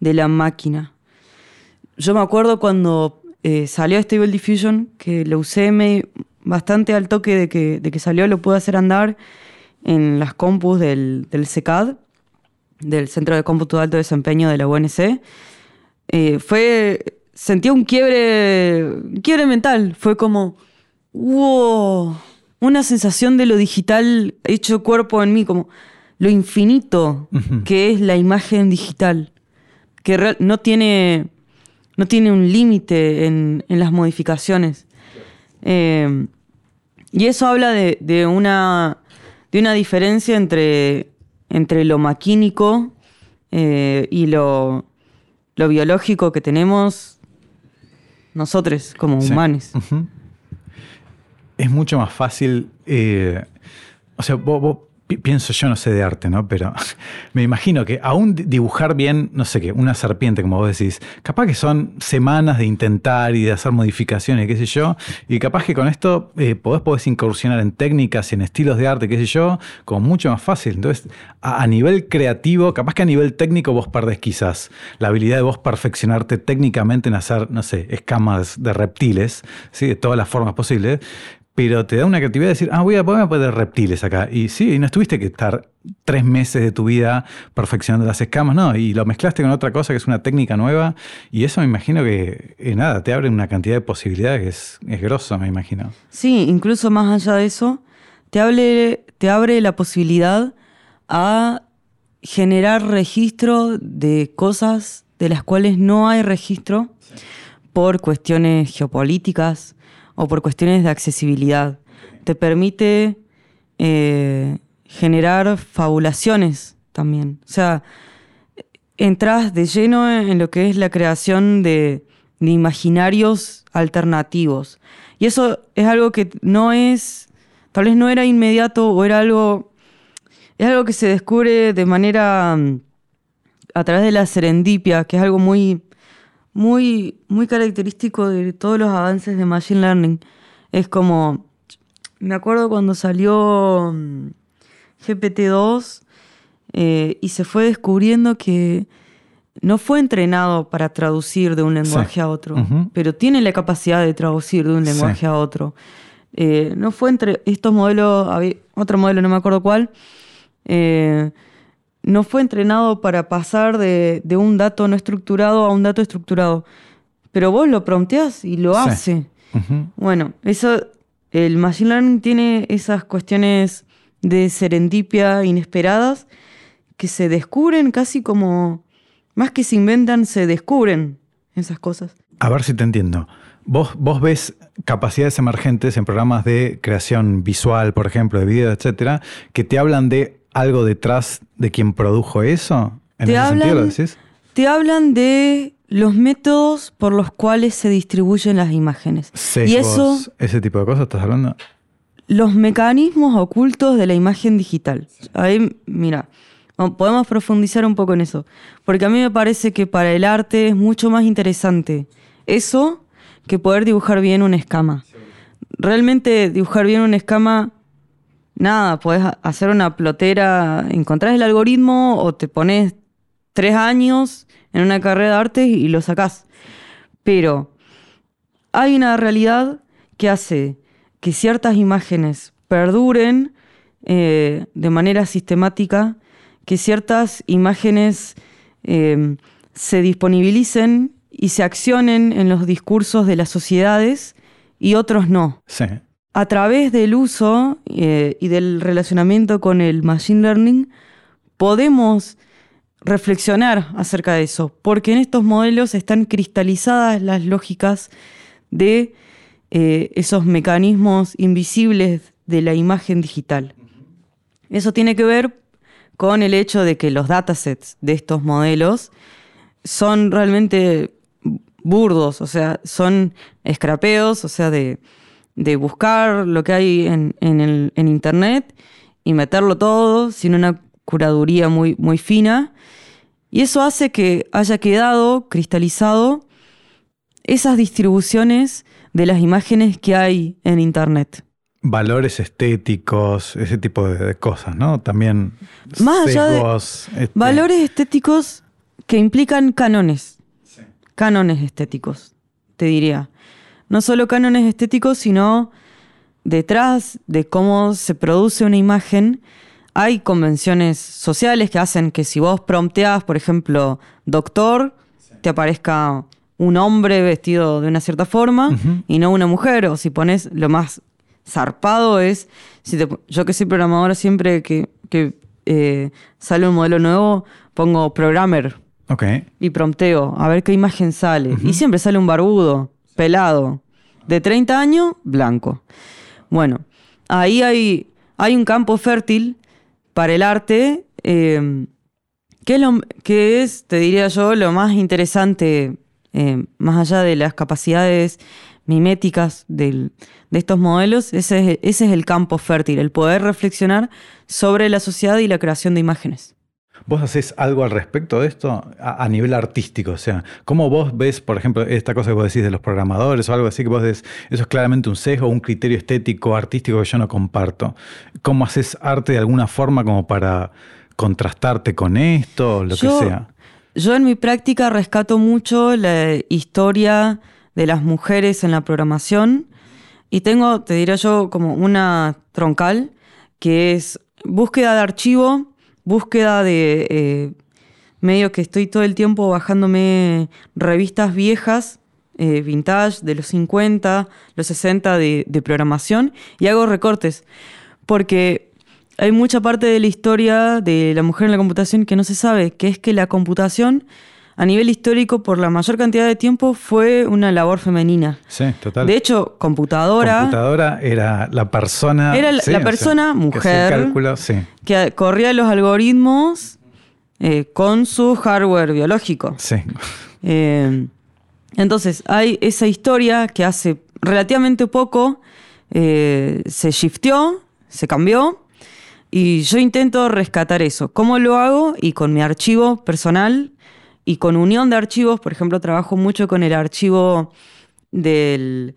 de la máquina. Yo me acuerdo cuando eh, salió Stable Diffusion, que lo usé me- bastante al toque de que, salió, lo pude hacer andar en las compus del, del CECAD, del Centro de Cómputo de Alto Desempeño de la UNC. Eh, fue, sentía un quiebre, un quiebre mental. Fue como, wow, una sensación de lo digital hecho cuerpo en mí, como lo infinito que es la imagen digital, que no tiene, no tiene un límite en, en las modificaciones. Eh, y eso habla de, de una, de una diferencia entre, entre lo maquínico eh, y lo, lo biológico que tenemos nosotros como Sí. humanos. Es mucho más fácil. eh, o sea, vos, vos pi- pi- pienso yo, no sé de arte, ¿no? Pero me imagino que aún di- dibujar bien, no sé qué, una serpiente, como vos decís, capaz que son semanas de intentar y de hacer modificaciones, qué sé yo, y capaz que con esto eh, podés, incursionar en técnicas y en estilos de arte, qué sé yo, como mucho más fácil. Entonces, a, a nivel creativo, capaz que a nivel técnico vos perdés quizás la habilidad de vos perfeccionarte técnicamente en hacer, no sé, escamas de reptiles, ¿sí? de todas las formas posibles, pero te da una creatividad de decir, ah, voy a, poner reptiles acá. Y sí, no estuviste que estar tres meses de tu vida perfeccionando las escamas, no, y lo mezclaste con otra cosa que es una técnica nueva, y eso me imagino que, eh, nada, te abre una cantidad de posibilidades que es, es grosso, me imagino. Sí, incluso más allá de eso, te, hable- te abre la posibilidad a generar registro de cosas de las cuales no hay registro por cuestiones geopolíticas o por cuestiones de accesibilidad. Te permite eh, generar fabulaciones también. O sea, entras de lleno en lo que es la creación de, de imaginarios alternativos. Y eso es algo que no es, tal vez no era inmediato o era algo, es algo que se descubre de manera mm, a través de la serendipia, que es algo muy, muy, muy característico de todos los avances de Machine Learning. Es como, me acuerdo cuando salió mm, GPT-2 eh, y se fue descubriendo que no fue entrenado para traducir de un lenguaje Sí. a otro, pero tiene la capacidad de traducir de un Sí. lenguaje a otro. Eh, no fue entre estos modelos, había otro modelo, no me acuerdo cuál, eh, no fue entrenado para pasar de, de un dato no estructurado a un dato estructurado. Pero vos lo prompteás y lo Sí. hace. Bueno, eso, el Machine Learning tiene esas cuestiones de serendipia inesperadas que se descubren casi como, más que se inventan, se descubren esas cosas. A ver si te entiendo. Vos, vos ves capacidades emergentes en programas de creación visual, por ejemplo, de video, etcétera, que te hablan de algo detrás de quien produjo eso. ¿En Te ese sentido lo decís? Te hablan de los métodos por los cuales se distribuyen las imágenes. y eso, ese tipo de cosas estás hablando. los mecanismos ocultos de la imagen digital. Ahí, mira, podemos profundizar un poco en eso. Porque a mí me parece que para el arte es mucho más interesante eso que poder dibujar bien una escama. Realmente dibujar bien una escama, nada, podés ha- hacer una plotera, encontrás el algoritmo o te pones tres años en una carrera de arte y lo sacás. Pero hay una realidad que hace que ciertas imágenes perduren eh, de manera sistemática, que ciertas imágenes eh, se disponibilicen y se accionen en los discursos de las sociedades y otros no. Sí. A través del uso eh, y del relacionamiento con el Machine Learning, podemos reflexionar acerca de eso, porque en estos modelos están cristalizadas las lógicas de eh, esos mecanismos invisibles de la imagen digital. Eso tiene que ver con el hecho de que los datasets de estos modelos son realmente burdos, o sea, son scrapeos, o sea, de, de buscar lo que hay en, en el- en Internet y meterlo todo sin una curaduría muy, muy fina. Y eso hace que haya quedado cristalizado esas distribuciones de las imágenes que hay en Internet. Valores estéticos, ese tipo de, cosas, ¿no? También Más allá de- este, Valores estéticos que implican cánones. Cánones estéticos, te diría. No solo cánones estéticos, sino detrás de cómo se produce una imagen, hay convenciones sociales que hacen que si vos prompteás, por ejemplo, doctor, te aparezca un hombre vestido de una cierta forma y no una mujer. O si pones lo más zarpado es, si te- yo que soy programadora siempre que, que, eh, sale un modelo nuevo, pongo programmer. Y prompteo a ver qué imagen sale. Y siempre sale un barbudo, pelado, de 30 años, blanco. Bueno, ahí hay, hay un campo fértil para el arte, eh, que, es es, te diría yo, lo más interesante eh, más allá de las capacidades miméticas de estos modelos, ese es, ese es el campo fértil, el poder reflexionar sobre la sociedad y la creación de imágenes. ¿Vos haces algo al respecto de esto a, a nivel artístico? O sea, ¿cómo vos ves, por ejemplo, esta cosa que vos decís de los programadores o algo así que vos decís, eso es claramente un sesgo, un criterio estético, artístico que yo no comparto? ¿Cómo haces arte de alguna forma como para contrastarte con esto, lo Yo- que sea? Yo en mi práctica rescato mucho la historia de las mujeres en la programación y tengo, te diré yo, como una troncal que es búsqueda de archivo, búsqueda de eh, medio que estoy todo el tiempo bajándome revistas viejas, eh, vintage, de los 50, los 60 de, de programación y hago recortes. Porque hay mucha parte de la historia de la mujer en la computación que no se sabe, que es que la computación a nivel histórico por la mayor cantidad de tiempo fue una labor femenina. Sí, total. De hecho, computadora, computadora era la persona. Era la- sí, la o sea, persona, que mujer. cálculo, sí, que corría los algoritmos eh, con su hardware biológico. sí. Eh, entonces, hay esa historia que hace relativamente poco eh, se shifteó, se cambió, y yo intento rescatar eso. ¿Cómo lo hago? Y con mi archivo personal y con unión de archivos, por ejemplo, trabajo mucho con el archivo del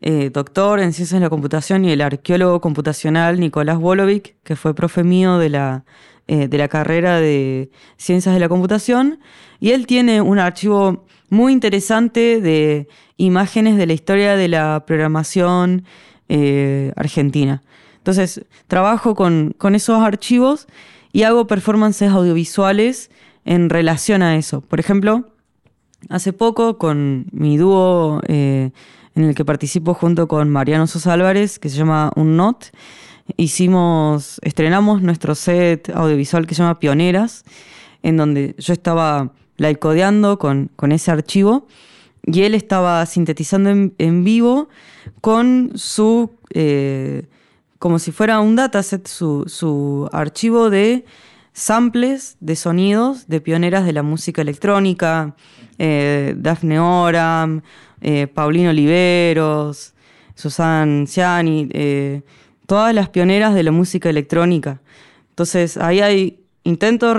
eh, doctor en ciencias de la computación y el arqueólogo computacional Nicolás Wolovic, que fue profe mío de la, eh, de la carrera de ciencias de la computación. Y él tiene un archivo muy interesante de imágenes de la historia de la programación eh, argentina. Entonces, trabajo con, con esos archivos y hago performances audiovisuales en relación a eso. Por ejemplo, Hace poco, con mi dúo eh, en el que participo junto con Mariano Sosa Álvarez, que se llama Un Not, hicimos, estrenamos nuestro set audiovisual que se llama Pioneras, en donde yo estaba live codeando con, con ese archivo y él estaba sintetizando en, en vivo con su, eh, como si fuera un dataset, su, su archivo de samples de sonidos de pioneras de la música electrónica, eh, Daphne Oram, eh, Paulino Oliveros, Susan Ciani, eh, todas las pioneras de la música electrónica. Entonces ahí hay, intento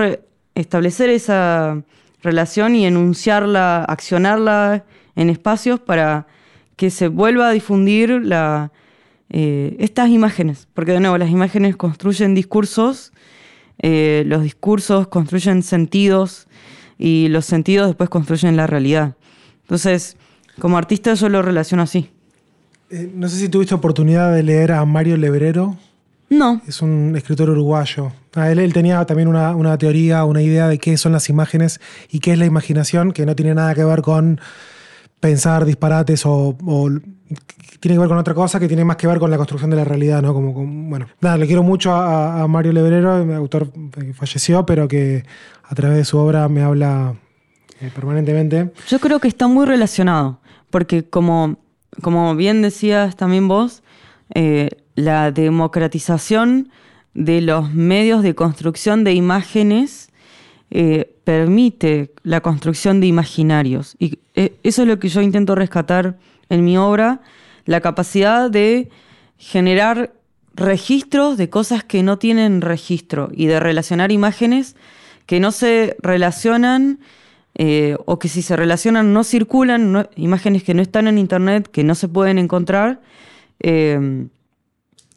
establecer esa relación y enunciarla, accionarla en espacios para que se vuelva a difundir eh, estas imágenes, porque de nuevo las imágenes construyen discursos, eh, los discursos construyen sentidos y los sentidos después construyen la realidad. Entonces, como artista yo lo relaciono así. Eh, no sé si tuviste oportunidad de leer a Mario Lebrero. No, Es un escritor uruguayo. Ah, él, él tenía también una, una teoría, una idea de qué son las imágenes y qué es la imaginación, que no tiene nada que ver con pensar disparates o, o tiene que ver con otra cosa que tiene más que ver con la construcción de la realidad, ¿no? Como, como- bueno, nada, le quiero mucho a, Mario Lebrero, autor que falleció, pero que a través de su obra me habla eh, permanentemente. yo creo que está muy relacionado, porque como, como bien decías también vos, eh, la democratización de los medios de construcción de imágenes eh, permite la construcción de imaginarios. Y eso es lo que yo intento rescatar en mi obra, la capacidad de generar registros de cosas que no tienen registro y de relacionar imágenes que no se relacionan eh, o que si se relacionan no circulan, imágenes que no están en internet, que no se pueden encontrar. eh,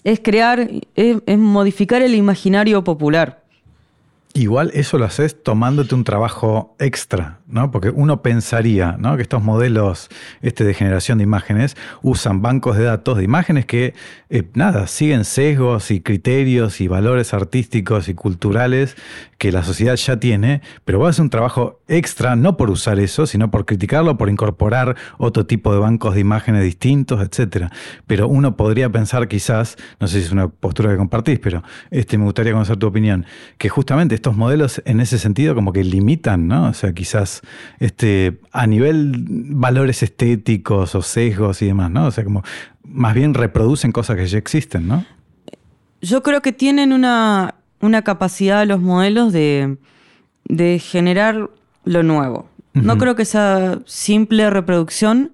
es crear, es modificar el imaginario popular. Igual eso lo haces tomándote un trabajo extra, ¿no? Porque uno pensaría, ¿no? Que estos modelos este, de generación de imágenes usan bancos de datos de imágenes que, eh, nada, siguen sesgos y criterios y valores artísticos y culturales que la sociedad ya tiene, pero vos haces un trabajo extra, no por usar eso, sino por criticarlo, por incorporar otro tipo de bancos de imágenes distintos, etcétera. Pero uno podría pensar quizás, no sé si es una postura que compartís, pero este, me gustaría conocer tu opinión, que justamente estos modelos en ese sentido como que limitan, ¿no? O sea, quizás este, a nivel valores estéticos o sesgos y demás, ¿no? O sea, como más bien reproducen cosas que ya existen, ¿no? Yo creo que tienen una, una capacidad los modelos de, de generar lo nuevo. No creo que sea simple reproducción,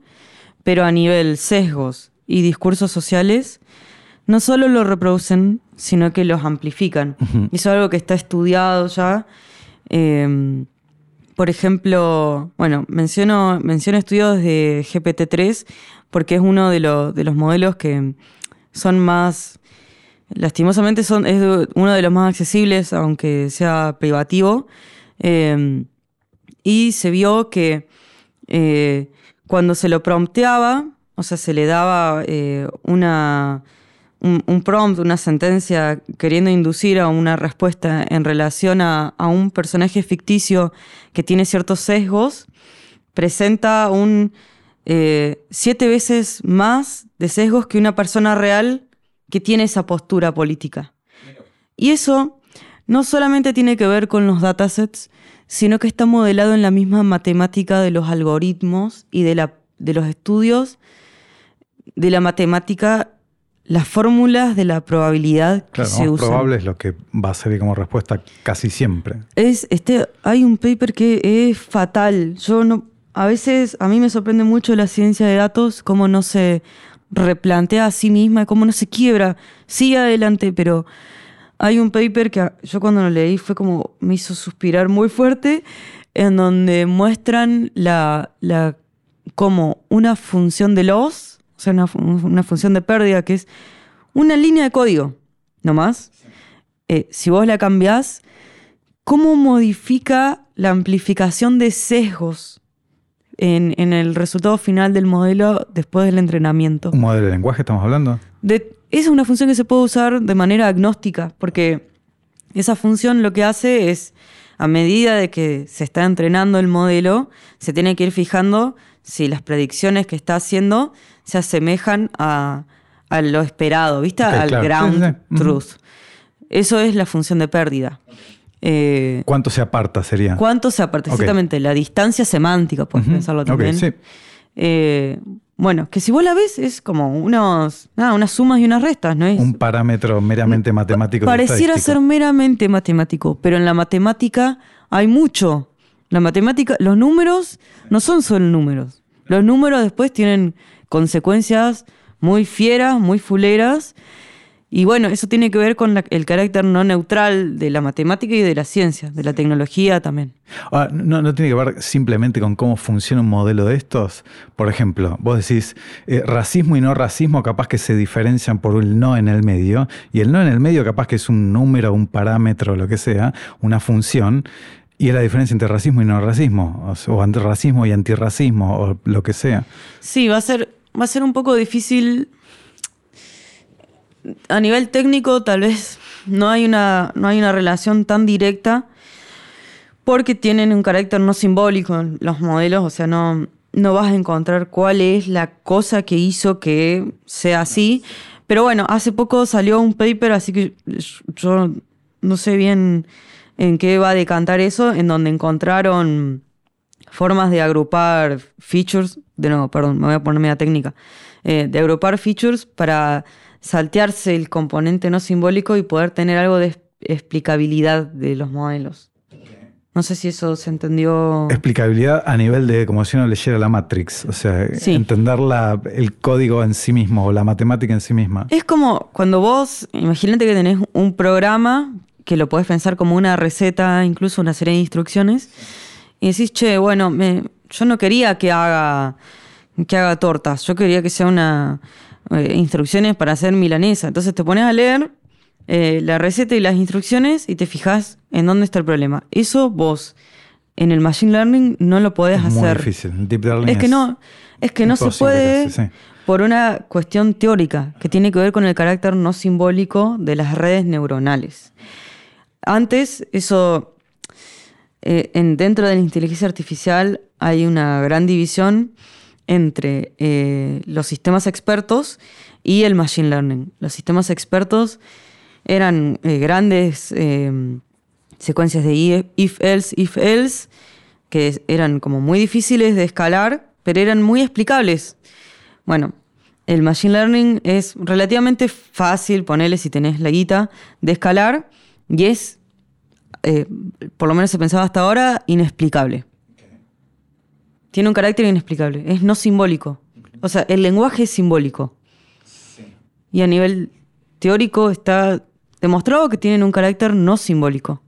pero a nivel sesgos y discursos sociales, no solo lo reproducen, sino que los amplifican. Y eso es algo que está estudiado ya. Eh, por ejemplo, bueno, menciono, menciono estudios de GPT-3 porque es uno de, de, los modelos que son más, lastimosamente son, es uno de los más accesibles, aunque sea privativo. Eh, y se vio que eh, cuando se lo prompteaba, o sea, se le daba eh, una, un, prompt, una sentencia queriendo inducir a una respuesta en relación a, un personaje ficticio que tiene ciertos sesgos, presenta un eh, siete veces más de sesgos que una persona real que tiene esa postura política. Y eso no solamente tiene que ver con los datasets, sino que está modelado en la misma matemática de los algoritmos y de, la, de los estudios de la matemática las fórmulas de la probabilidad que se usan. probable es lo que va a ser como respuesta casi siempre. Es, este, hay un paper que es fatal. Yo no, a veces a mí me sorprende mucho la ciencia de datos, cómo no se replantea a sí misma, cómo no se quiebra. Sigue adelante, pero hay un paper que yo cuando lo leí fue como me hizo suspirar muy fuerte, en donde muestran la, la como una función de los o sea, una, función de pérdida que es una línea de código, no más. Eh, si vos la cambiás, ¿cómo modifica la amplificación de sesgos en, el resultado final del modelo después del entrenamiento? ¿Un modelo de lenguaje estamos hablando? De, esa es una función que se puede usar de manera agnóstica, porque esa función lo que hace es, a medida de que se está entrenando el modelo, se tiene que ir fijando si las predicciones que está haciendo se asemejan a, lo esperado, ¿viste? Al ground truth. Eso es la función de pérdida. Eh, ¿Cuánto se aparta sería? ¿Cuánto se aparta? Exactamente, la distancia semántica, puedes pensarlo también. Eh, bueno, que si vos la ves es como unos, unas sumas y unas restas, ¿no es? Un parámetro meramente matemático. Pareciera ser meramente matemático, pero en la matemática hay mucho. La matemática, los números no son solo números. Los números después tienen consecuencias muy fieras, muy fuleras. Y bueno, eso tiene que ver con el carácter no neutral de la matemática y de la ciencia, de la tecnología también. Ah, no, tiene que ver simplemente con cómo funciona un modelo de estos. Por ejemplo, vos decís, eh, racismo y no racismo capaz que se diferencian por el no en el medio, y el no en el medio capaz que es un número, un parámetro, lo que sea, una función. Y es la diferencia entre racismo y no racismo, o, o racismo y antirracismo, o lo que sea. Sí, va a ser va a ser un poco difícil. A nivel técnico, tal vez no hay una, no hay una relación tan directa porque tienen un carácter no simbólico los modelos, o sea, no, no vas a encontrar cuál es la cosa que hizo que sea así. Pero bueno, hace poco salió un paper, así que yo no sé bien en qué va a decantar eso, en donde encontraron formas de agrupar features, de nuevo, perdón, me voy a poner media técnica, eh, de agrupar features para saltearse el componente no simbólico y poder tener algo de explicabilidad de los modelos. No sé si eso se entendió. Explicabilidad a nivel de como si uno leyera la Matrix, o sea, entender la, el código en sí mismo o la matemática en sí misma. Es como cuando vos, imagínate que tenés un programa que lo podés pensar como una receta, incluso una serie de instrucciones y decís, che, bueno, me, yo no quería que haga, que haga tortas, yo quería que sea una eh, instrucciones para hacer milanesa. Entonces te pones a leer eh, la receta y las instrucciones y te fijas en dónde está el problema. Eso vos en el machine learning no lo podés es hacer. Muy difícil. Deep learning es que no, es que no se puede por una cuestión teórica que tiene que ver con el carácter no simbólico de las redes neuronales. Antes eso eh, en, dentro de la inteligencia artificial hay una gran división entre eh, los sistemas expertos y el machine learning. Los sistemas expertos eran eh, grandes secuencias de if-else, if-else, que eran como muy difíciles de escalar, pero eran muy explicables. Bueno, el machine learning es relativamente fácil, ponerle si tenés la guita, de escalar, y es eh, por lo menos se pensaba hasta ahora, inexplicable. tiene un carácter inexplicable, es no simbólico. O sea, el lenguaje es simbólico. Y a nivel teórico está demostrado que tienen un carácter no simbólico.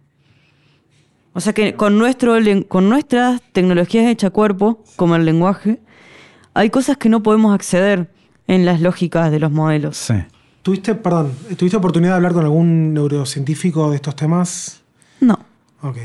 O sea que con, nuestro, con nuestras tecnologías hechas cuerpo, como el lenguaje, hay cosas que no podemos acceder en las lógicas de los modelos. Sí. ¿Tuviste, perdón, ¿tuviste oportunidad de hablar con algún neurocientífico de estos temas? No. Ok.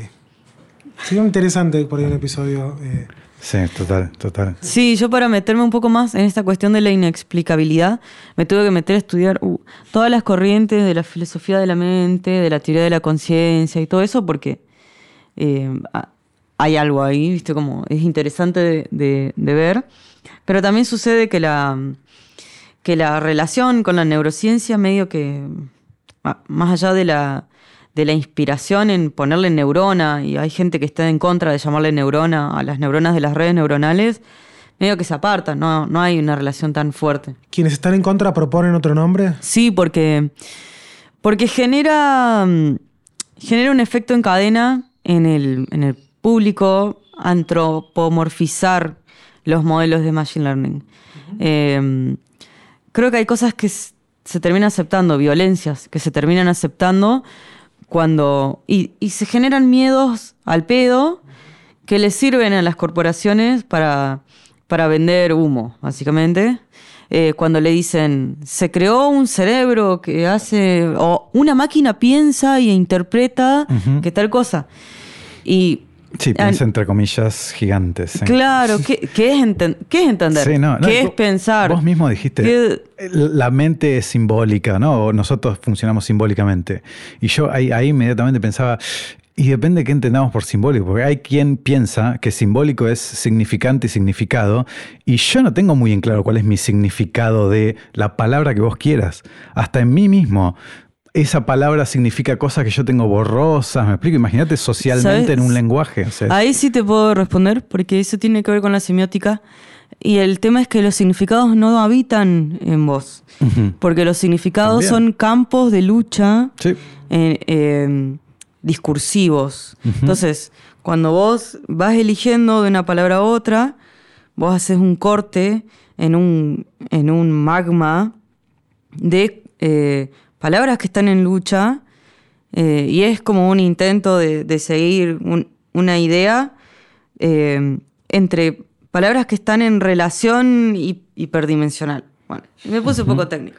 Sería interesante por ahí un episodio. eh, Sí, total, total. Sí, yo para meterme un poco más en esta cuestión de la inexplicabilidad, me tuve que meter a estudiar uh, todas las corrientes de la filosofía de la mente, de la teoría de la conciencia y todo eso, porque eh, hay algo ahí, ¿viste? Como es interesante de, de- de ver. Pero también sucede que la, que la relación con la neurociencia, medio que, más allá de la, de la inspiración en ponerle neurona, y hay gente que está en contra de llamarle neurona a las neuronas de las redes neuronales, medio que se apartan, no, no hay una relación tan fuerte. ¿Quienes están en contra proponen otro nombre? Sí, porque, porque genera, mm, genera un efecto en cadena en el, en el público antropomorfizar los modelos de Machine Learning. Eh, creo que hay cosas que se terminan aceptando, violencias que se terminan aceptando cuando... Y, y se generan miedos al pedo que les sirven a las corporaciones para, para vender humo, básicamente. Eh, cuando le dicen, se creó un cerebro que hace, o una máquina piensa y interpreta Ujú. que tal cosa. Y Sí, piensa entre comillas gigantes. sí. Claro, ¿qué, qué es, qué es entender? Sí, no, no, ¿Qué es pensar? Vos mismo dijiste, ¿Qué- la mente es simbólica, ¿no? Nosotros funcionamos simbólicamente. Y yo ahí, ahí inmediatamente pensaba, y depende de qué entendamos por simbólico, porque hay quien piensa que simbólico es significante y significado, y yo no tengo muy en claro cuál es mi significado de la palabra que vos quieras. Hasta en mí mismo. Esa palabra significa cosas que yo tengo borrosas, me explico, imagínate socialmente ¿Sabes? en un lenguaje. o sea, Ahí sí te puedo responder, porque eso tiene que ver con la semiótica. Y el tema es que los significados no habitan en vos. Porque los significados También. son campos de lucha Sí. eh, eh, discursivos. Entonces, cuando vos vas eligiendo de una palabra a otra, vos haces un corte en un, en un magma de eh, palabras que están en lucha eh, y es como un intento de, de seguir un- una idea eh, entre palabras que están en relación hi- hiperdimensional. Bueno, me puse un poco técnica.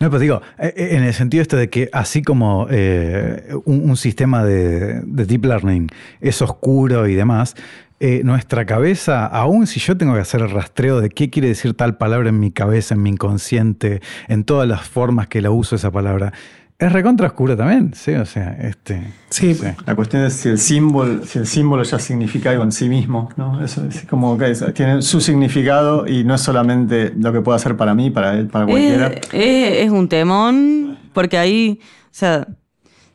No, pues digo, eh, en el sentido este de que así como eh, un, un sistema de, de deep learning es oscuro y demás, eh, nuestra cabeza, aun si yo tengo que hacer el rastreo de qué quiere decir tal palabra en mi cabeza, en mi inconsciente, en todas las formas que la uso esa palabra, es recontra oscura también, ¿sí? O sea, este... Sí, sí. La cuestión es si el símbolo, si el símbolo ya significa algo en sí mismo, ¿no? Eso es como que es- tiene su significado y no es solamente lo que puede hacer para mí, para él, para cualquiera. Es, es- es un temón, porque ahí, o sea,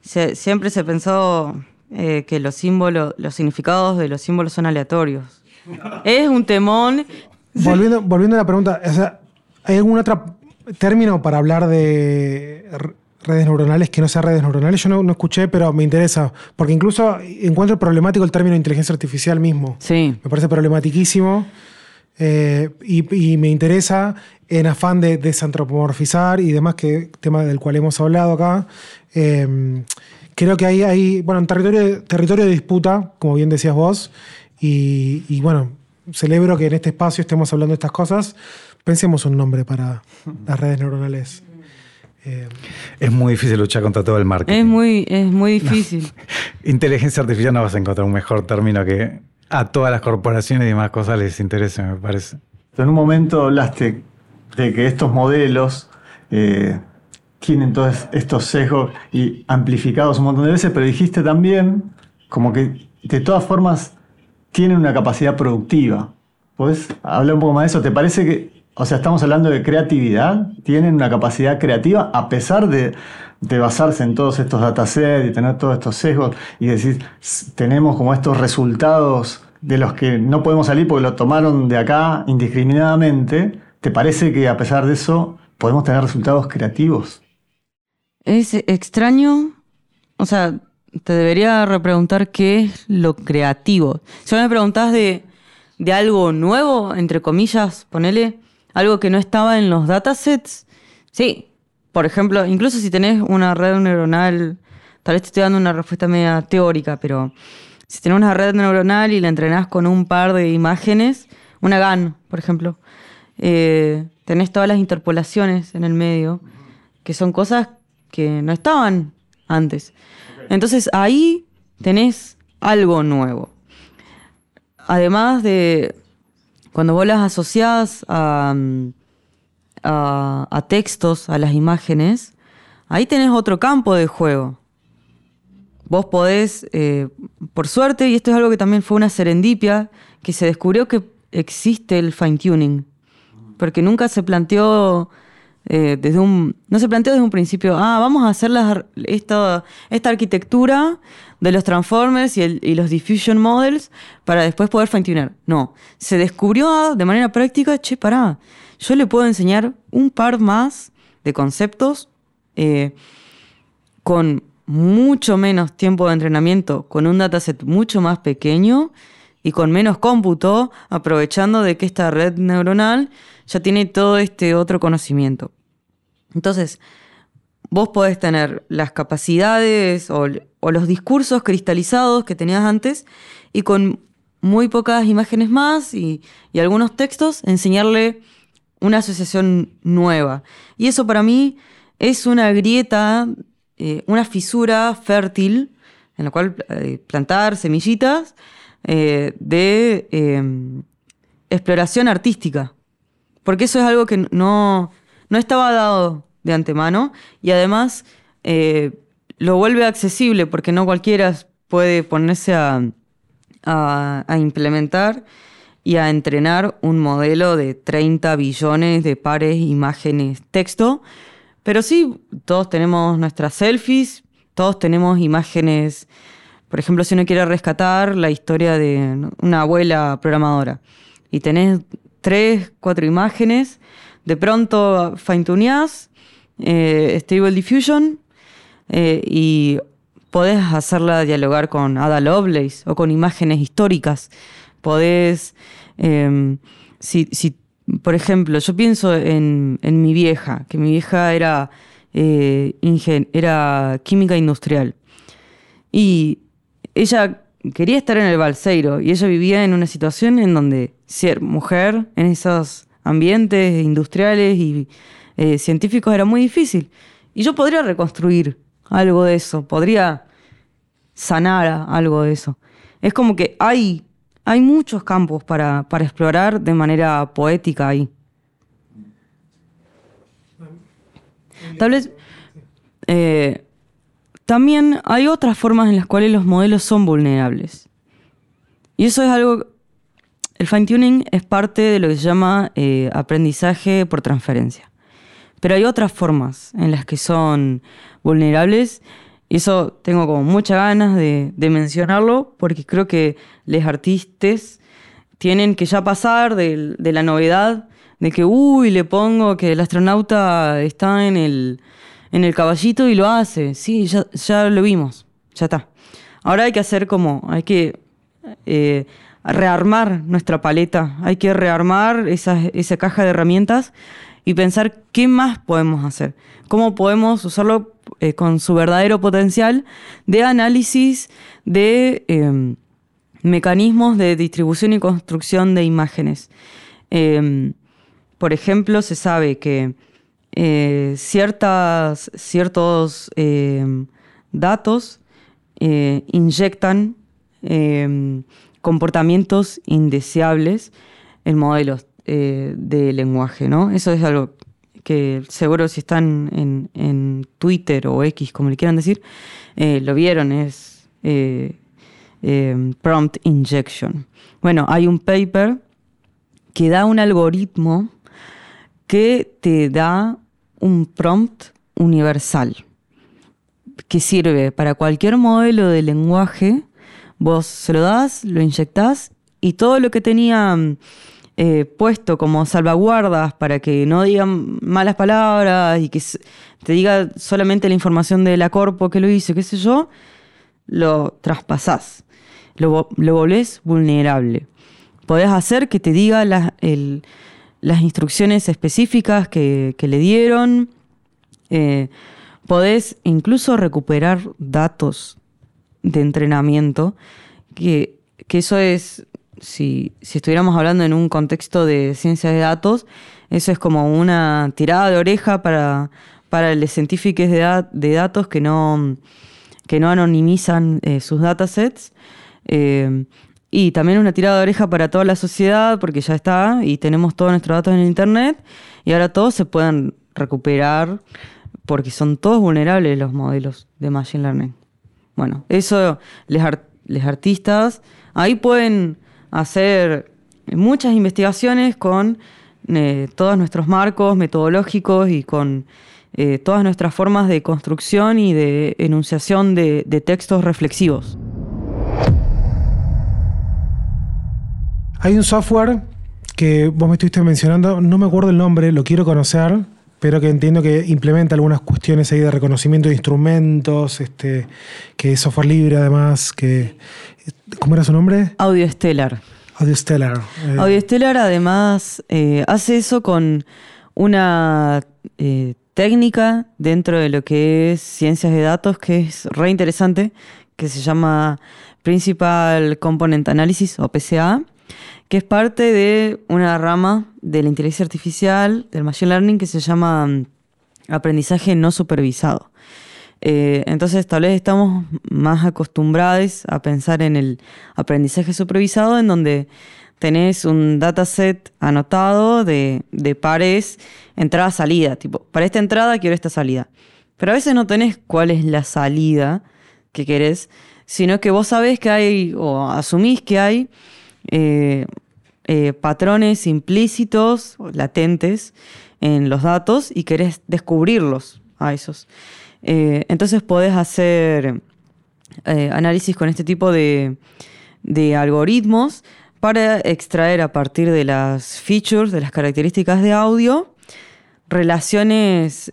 se- siempre se pensó eh, que los símbolos, los significados de los símbolos son aleatorios. Es un temón. volviendo, volviendo a la pregunta, o sea, ¿hay algún otro término para hablar de redes neuronales que no sea redes neuronales? Yo no, no escuché, pero me interesa, porque incluso encuentro problemático el término inteligencia artificial mismo. Sí. Me parece problematiquísimo eh, y, y me interesa en afán de desantropomorfizar y demás, que tema del cual hemos hablado acá. eh, creo que ahí hay, bueno, un territorio, territorio de disputa, como bien decías vos, y, y bueno, celebro que en este espacio estemos hablando de estas cosas. Pensemos un nombre para las redes neuronales. Eh, Es muy difícil luchar contra todo el marketing. Es muy, es muy difícil. Inteligencia artificial no vas a encontrar un mejor término que a todas las corporaciones y demás cosas les interese, me parece. En un momento hablaste de que estos modelos eh, tienen todos estos sesgos y amplificados un montón de veces, pero dijiste también como que de todas formas tienen una capacidad productiva. ¿Podés hablar un poco más de eso? ¿Te parece que, o sea, estamos hablando de creatividad? ¿Tienen una capacidad creativa a pesar de, de basarse en todos estos datasets y tener todos estos sesgos y decir, "S- tenemos como estos resultados de los que no podemos salir porque lo tomaron de acá indiscriminadamente? ¿Te parece que a pesar de eso podemos tener resultados creativos? Es extraño, o sea, te debería repreguntar qué es lo creativo. Si me preguntás de, de algo nuevo, entre comillas, ponele, algo que no estaba en los datasets, sí. Por ejemplo, incluso si tenés una red neuronal, tal vez te estoy dando una respuesta media teórica, pero si tenés una red neuronal y la entrenás con un par de imágenes, una GAN, por ejemplo, eh, tenés todas las interpolaciones en el medio, que son cosas que no estaban antes. Entonces ahí tenés algo nuevo. Además de cuando vos las asociás a, a, a textos, a las imágenes, ahí tenés otro campo de juego. Vos podés, eh, por suerte, y esto es algo que también fue una serendipia, que se descubrió que existe el fine tuning. Porque nunca se planteó eh, desde un. No se planteó desde un principio, ah, vamos a hacer las- esta, esta arquitectura de los transformers y, los diffusion models para después poder fine-tuner. No. Se descubrió de manera práctica, che, pará, yo le puedo enseñar un par más de conceptos eh, con mucho menos tiempo de entrenamiento, con un dataset mucho más pequeño y con menos cómputo, aprovechando de que esta red neuronal ya tiene todo este otro conocimiento. Entonces, vos podés tener las capacidades o, los discursos cristalizados que tenías antes y con muy pocas imágenes más y, y algunos textos enseñarle una asociación nueva. Y eso para mí es una grieta, eh, una fisura fértil en la cual eh, plantar semillitas eh, de eh, exploración artística. Porque eso es algo que no, no estaba dado de antemano y además eh, lo vuelve accesible porque no cualquiera puede ponerse a implementar y a entrenar un modelo de 30 billones de pares, imágenes, texto. Pero sí, todos tenemos nuestras selfies, todos tenemos imágenes. Por ejemplo, si uno quiere rescatar la historia de una abuela programadora y tenés tres, cuatro imágenes, de pronto fine-tuneás, eh, Stable Diffusion eh, y podés hacerla dialogar con Ada Lovelace o con imágenes históricas. Podés, eh, si, si, por ejemplo, yo pienso en, en mi vieja, que mi vieja era, eh, ingen- era química industrial. Y ella quería estar en el Balseiro y ella vivía en una situación en donde ser mujer en esos ambientes industriales y eh, científicos era muy difícil. Y yo podría reconstruir algo de eso, podría sanar algo de eso. Es como que hay, hay muchos campos para, para explorar de manera poética ahí. Tal vez eh, también hay otras formas en las cuales los modelos son vulnerables. Y eso es algo, el fine tuning es parte de lo que se llama eh, aprendizaje por transferencia. Pero hay otras formas en las que son vulnerables y eso tengo como muchas ganas de, de mencionarlo porque creo que los artistas tienen que ya pasar del- de, la novedad de que, uy, le pongo que el astronauta está en el, en el caballito y lo hace. Sí, ya, ya lo vimos, ya está. Ahora hay que hacer como, hay que eh, rearmar nuestra paleta, hay que rearmar esa, esa caja de herramientas y pensar qué más podemos hacer, cómo podemos usarlo eh, con su verdadero potencial de análisis de eh, mecanismos de distribución y construcción de imágenes. Eh, por ejemplo, se sabe que eh, ciertas, ciertos eh, datos eh, inyectan eh, comportamientos indeseables en modelos de lenguaje, ¿no? Eso es algo que seguro si están en, en Twitter o X, como le quieran decir, lo vieron, es eh, prompt injection. Bueno, hay un paper que da un algoritmo que te da un prompt universal que sirve para cualquier modelo de lenguaje. Vos se lo das, lo inyectás y todo lo que tenía eh, puesto como salvaguardas para que no digan malas palabras y que te diga solamente la información de la corpo que lo hizo, qué sé yo, lo traspasás, lo, lo volvés vulnerable. podés hacer que te diga las, el- las instrucciones específicas que, que le dieron. Eh, podés incluso recuperar datos de entrenamiento, que, que eso es, si, si estuviéramos hablando en un contexto de ciencia de datos, eso es como una tirada de oreja para, para los científicos de, de datos que no, que no anonimizan eh, sus datasets. Eh, y también una tirada de oreja para toda la sociedad, porque ya está, y tenemos todos nuestros datos en el Internet, y ahora todos se pueden recuperar, porque son todos vulnerables los modelos de Machine Learning. Bueno, eso les, ar- les artistas ahí pueden hacer muchas investigaciones con eh, todos nuestros marcos metodológicos y con eh, todas nuestras formas de construcción y de enunciación de textos reflexivos. Hay un software que vos me estuviste mencionando, no me acuerdo el nombre, lo quiero conocer, pero que entiendo que implementa algunas cuestiones ahí de reconocimiento de instrumentos, este, que es software libre además, que... ¿Cómo era su nombre? Audio Stellar. Audio Stellar. Eh, Audio Stellar además eh, hace eso con una eh, técnica dentro de lo que es ciencias de datos que es re interesante, que se llama Principal Component Analysis o PCA, que es parte de una rama de la inteligencia artificial, del machine learning, que se llama mm, aprendizaje no supervisado. Eh, entonces, tal vez estamos más acostumbrados a pensar en el aprendizaje supervisado, en donde tenés un dataset anotado de, de pares, entrada-salida. Tipo, para esta entrada quiero esta salida. Pero a veces no tenés cuál es la salida que querés, sino que vos sabés que hay, o asumís que hay, eh, eh, patrones implícitos, latentes, en los datos y querés descubrirlos a esos. Eh, entonces podés hacer análisis con este tipo de, de algoritmos para extraer a partir de las features, de las características de audio, relaciones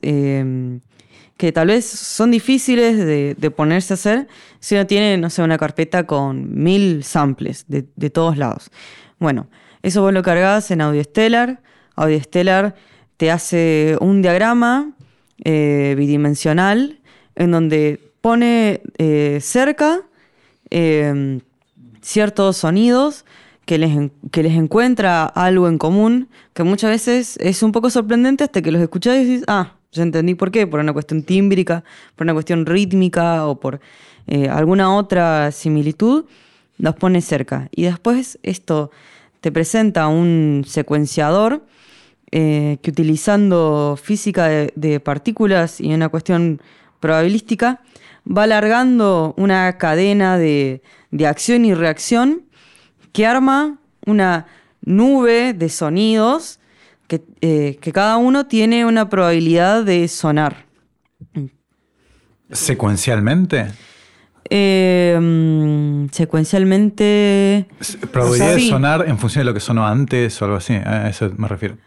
que tal vez son difíciles de, ponerse a hacer si uno tiene, no sé, una carpeta con mil samples de, todos lados. Bueno, eso vos lo cargas en Audio Stellar. Audio Stellar te hace un diagrama eh, bidimensional en donde pone eh, cerca eh, ciertos sonidos que les, que les encuentra algo en común, que muchas veces es un poco sorprendente hasta que los escuchás y decís, ah, ya entendí por qué, por una cuestión tímbrica, por una cuestión rítmica o por eh, alguna otra similitud, los pone cerca. Y después esto te presenta un secuenciador eh, que utilizando física de, de partículas y una cuestión probabilística, va alargando una cadena de, de acción y reacción que arma una nube de sonidos que, eh, que cada uno tiene una probabilidad de sonar. ¿Secuencialmente? Eh, mm, secuencialmente... ¿Probabilidad de sonar en función de lo que sonó antes o algo así? A eso me refiero.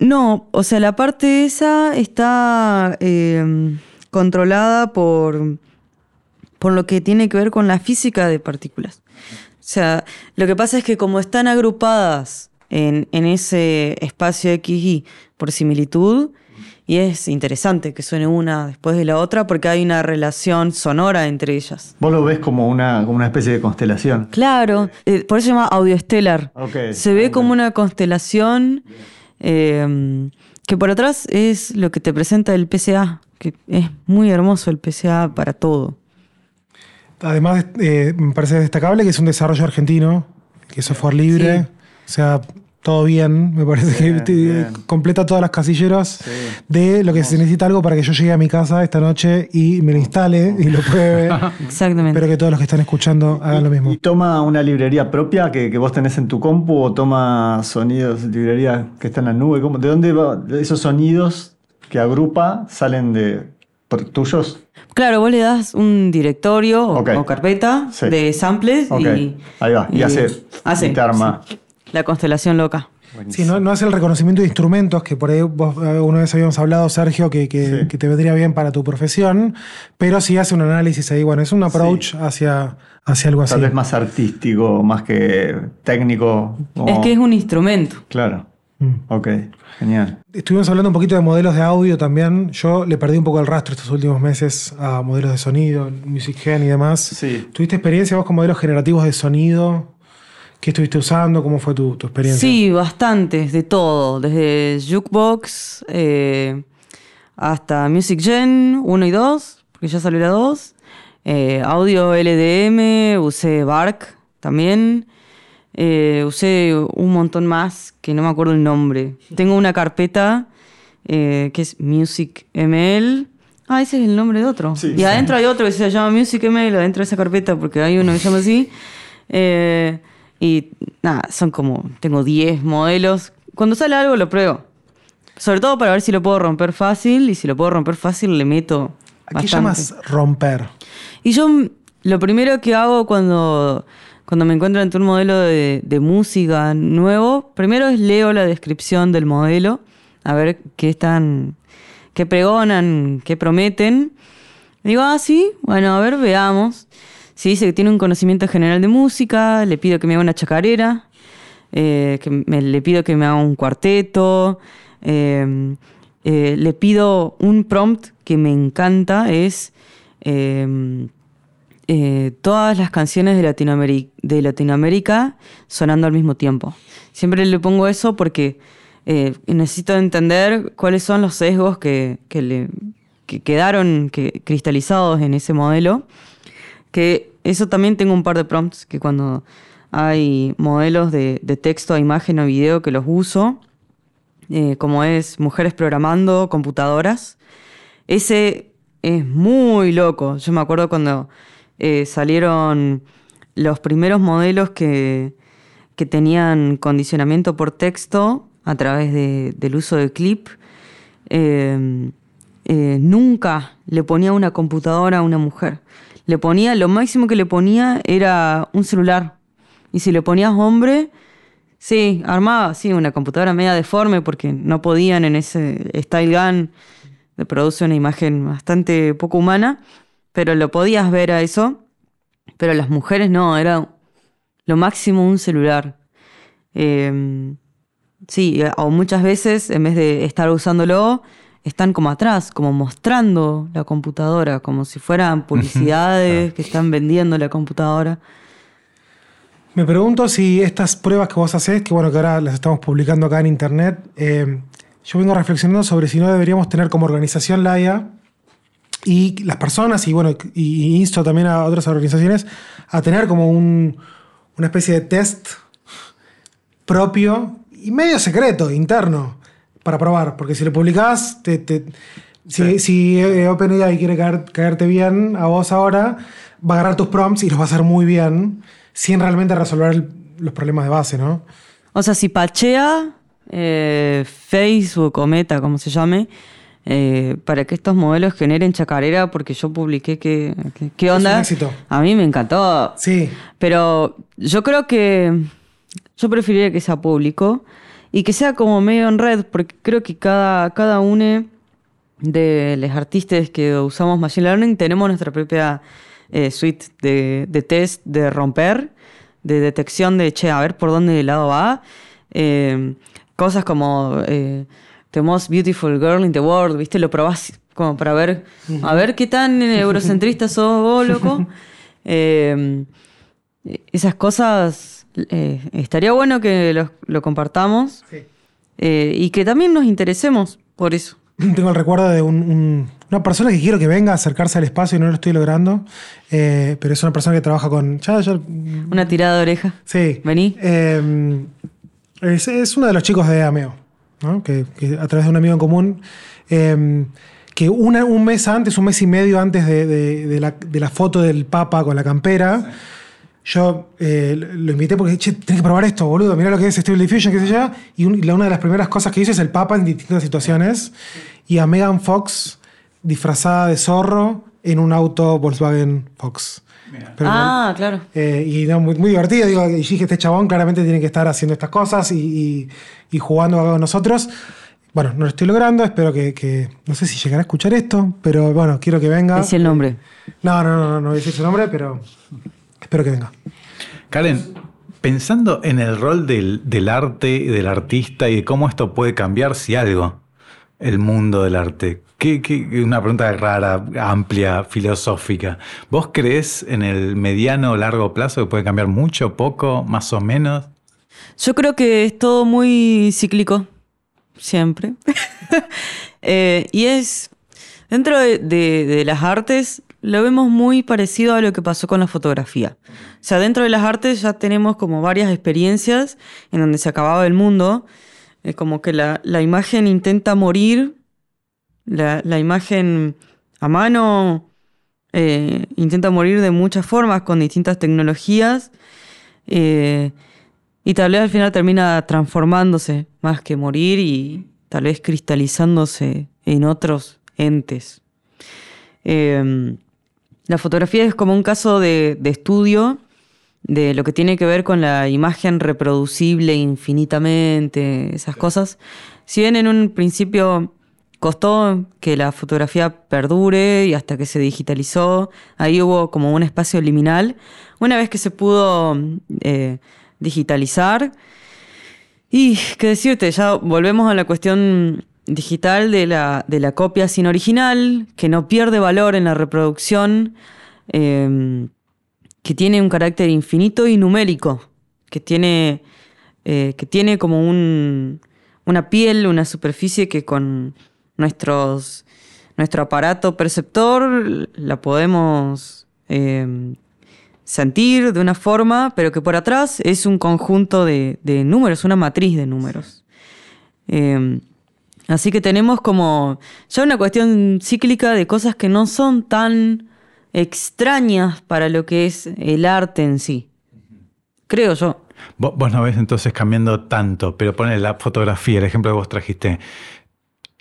No, o sea, la parte esa está eh, controlada por, por lo que tiene que ver con la física de partículas. O sea, lo que pasa es que como están agrupadas en, en ese espacio XY por similitud, y es interesante que suene una después de la otra porque hay una relación sonora entre ellas. Vos lo ves como una, como una especie de constelación. Claro, eh, por eso se llama audioestelar. Ok, Se ve como una constelación eh, que por atrás es lo que te presenta el PCA, que es muy hermoso el PCA para todo. Además, eh, me parece destacable que es un desarrollo argentino, que es software libre. O sea, todo bien. Me parece que Bien, te- bien. completa todas las casilleras de lo que se necesita algo para que yo llegue a mi casa esta noche y me lo instale y lo pruebe. Exactamente. Espero que todos los que están escuchando hagan lo mismo. ¿Y toma una librería propia que, que vos tenés en tu compu o toma sonidos, librería que está en la nube? ¿Cómo- ¿De dónde va esos sonidos que agrupa salen de por- tuyos? Claro, vos le das un directorio o, carpeta Sí. de samples y, ahí va, y hace- y te arma. sí, la constelación loca. Sí, no, no hace el reconocimiento de instrumentos, que por ahí vos eh, una vez habíamos hablado, Sergio, que, que- Sí. que te vendría bien para tu profesión, pero sí hace un análisis ahí. Bueno, es un approach hacia, hacia algo así. Tal vez más artístico, más que técnico. como- Es que es un instrumento. Claro. Mm. Ok, genial. Estuvimos hablando un poquito de modelos de audio también. Yo le perdí un poco el rastro estos últimos meses a modelos de sonido, Music Gen y demás. Sí. ¿Tuviste experiencia vos con modelos generativos de sonido? ¿Qué estuviste usando? ¿Cómo fue tu, tu experiencia? Sí, bastantes, de todo. Desde Jukebox eh, hasta Music Gen 1 y 2, porque ya salió la 2. Eh, audio LDM, usé Bark también. Eh, usé un montón más que no me acuerdo el nombre. Tengo una carpeta que es Music ML. Ah, ese es el nombre de otro. Sí, y sí. adentro hay otro que se llama Music ML, adentro de esa carpeta, porque hay uno que se llama así. Eh, y nada, son como, tengo 10 modelos. Cuando sale algo lo pruebo. Sobre todo para ver si lo puedo romper fácil. Y si lo puedo romper fácil, le meto. ¿A qué llamas romper? Y yo lo primero que hago cuando, cuando me encuentro ante un modelo de, de música nuevo, primero es leo la descripción del modelo, a ver qué están, qué pregonan, qué prometen. Digo, ah, sí, bueno, a ver, veamos. Si dice que tiene un conocimiento general de música, le pido que me haga una chacarera, eh, que me- le pido que me haga un cuarteto, eh, eh, le pido un prompt que me encanta, es todas las canciones de Latinoamérica, sonando al mismo tiempo. Siempre le pongo eso porque necesito entender cuáles son los sesgos que, quedaron que, cristalizados en ese modelo. Que eso también tengo un par de prompts que cuando hay modelos de, texto a imagen o video que los uso, eh, como es Mujeres Programando Computadoras. Ese es muy loco. Yo me acuerdo cuando eh, salieron los primeros modelos que, tenían condicionamiento por texto a través de- del uso de clip. eh, nunca le ponía una computadora a una mujer. Le ponía, lo máximo que le ponía era un celular. Y si le ponías hombre, Sí, armaba, sí, una computadora media deforme porque no podían en ese Style Gun, le produce una imagen bastante poco humana, pero lo podías ver a eso. Pero las mujeres no, era lo máximo un celular. Eh, sí, o muchas veces en vez de estar usándolo, están como atrás, como mostrando la computadora, como si fueran publicidades que están vendiendo la computadora. Me pregunto si estas pruebas que vos haces, que bueno, que ahora las estamos publicando acá en internet, eh, yo vengo reflexionando sobre si no deberíamos tener como organización la IA y las personas, y bueno, y, y insto también a otras organizaciones a tener como un- una especie de test propio y medio secreto, interno, para probar. Porque si lo publicás, te, te- si, si eh, OpenAI quiere caer- caerte bien a vos ahora, va a agarrar tus prompts y los va a hacer muy bien, sin realmente resolver el- los problemas de base, ¿no? O sea, si pachea eh, Facebook o Meta, como se llame, eh, para que estos modelos generen chacarera, porque yo publiqué que, que- qué un onda. éxito. A mí me encantó. Sí, Pero yo creo que yo preferiría que sea público y que sea como medio en red, porque creo que cada, cada uno de los artistas que usamos Machine Learning tenemos nuestra propia eh, suite de, de test de romper, de detección de, che, a ver por dónde lado va. Eh, cosas como eh, The Most Beautiful Girl in the World, ¿viste? Lo probás como para ver, a ver qué tan eurocentrista sos vos, loco. Eh, esas cosas eh, estaría bueno que lo, lo compartamos Sí. eh, y que también nos interesemos por eso. Tengo el recuerdo de un- un- una persona que quiero que venga a acercarse al espacio y no lo estoy logrando, eh, pero es una persona que trabaja con... Ya, ya- Una tirada de oreja. sí. Vení. Eh, es, es uno de los chicos de Ameo, ¿no? que, que a través de un amigo en común, eh, que una- un mes antes, un mes y medio antes de, de- de la, de la foto del Papa con la campera, yo eh, lo invité porque, che, tenés que probar esto, boludo, mirá lo que es Stable Diffusion, qué sé yo. Y un- la- una de las primeras cosas que hice es el Papa en distintas situaciones. Y a Megan Fox, disfrazada de zorro, en un auto Volkswagen Fox. Pero ah, claro. Eh, y no, muy, muy divertido. Digo, y dije, este chabón claramente tiene que estar haciendo estas cosas y, y- y jugando con nosotros. Bueno, no lo estoy logrando. Espero que, que- No sé si llegará a escuchar esto, pero bueno, quiero que venga. Decí el nombre. No, no, no, no, no voy a decir su nombre, pero espero que venga. Karen, pensando en el rol del, del arte del artista y de cómo esto puede cambiar, si algo, el mundo del arte. ¿Qué, qué- una pregunta rara, amplia, filosófica. ¿Vos crees en el mediano o largo plazo que puede cambiar mucho, poco, más o menos? Yo creo que es todo muy cíclico, siempre. Eh, y es, dentro de, de- de las artes, lo vemos muy parecido a lo que pasó con la fotografía. O sea, dentro de las artes ya tenemos como varias experiencias en donde se acababa el mundo. Es como que la, la imagen intenta morir, la, la imagen a mano eh, intenta morir de muchas formas, con distintas tecnologías. Eh, y tal vez al final termina transformándose más que morir y tal vez cristalizándose en otros entes. Eh, la fotografía es como un caso de, de estudio de lo que tiene que ver con la imagen reproducible infinitamente, esas cosas. Si bien en un principio costó que la fotografía perdure y hasta que se digitalizó, ahí hubo como un espacio liminal. Una vez que se pudo eh, digitalizar, y qué decirte, ya volvemos a la cuestión digital de la, de la copia sin original, que no pierde valor en la reproducción, eh, que tiene un carácter infinito y numérico, que tiene, eh, que tiene como un, una piel, una superficie que con nuestros, nuestro aparato perceptor la podemos eh, sentir de una forma, pero que por atrás es un conjunto de, de números, una matriz de números. Eh, así que tenemos como ya una cuestión cíclica de cosas que no son tan extrañas para lo que es el arte en sí. Creo yo. Vos, no ves entonces cambiando tanto, pero ponele la fotografía, el ejemplo que vos trajiste.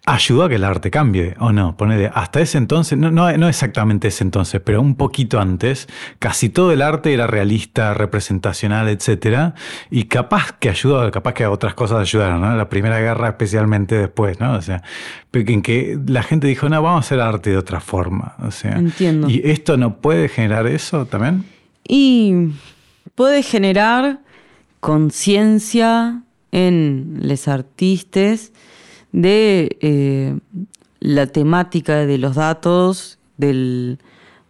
¿Ayudó a que el arte cambie o no? Ponele, hasta ese entonces, no, no, no exactamente ese entonces, pero un poquito antes, casi todo el arte era realista, representacional, etc. Y capaz que ayudó, capaz que otras cosas ayudaron, ¿no? La Primera Guerra especialmente después, ¿no? O sea, en que la gente dijo, no, vamos a hacer arte de otra forma. O sea, Entiendo. ¿Y esto no puede generar eso también? Y puede generar conciencia en los artistas de eh, la temática de los datos, del-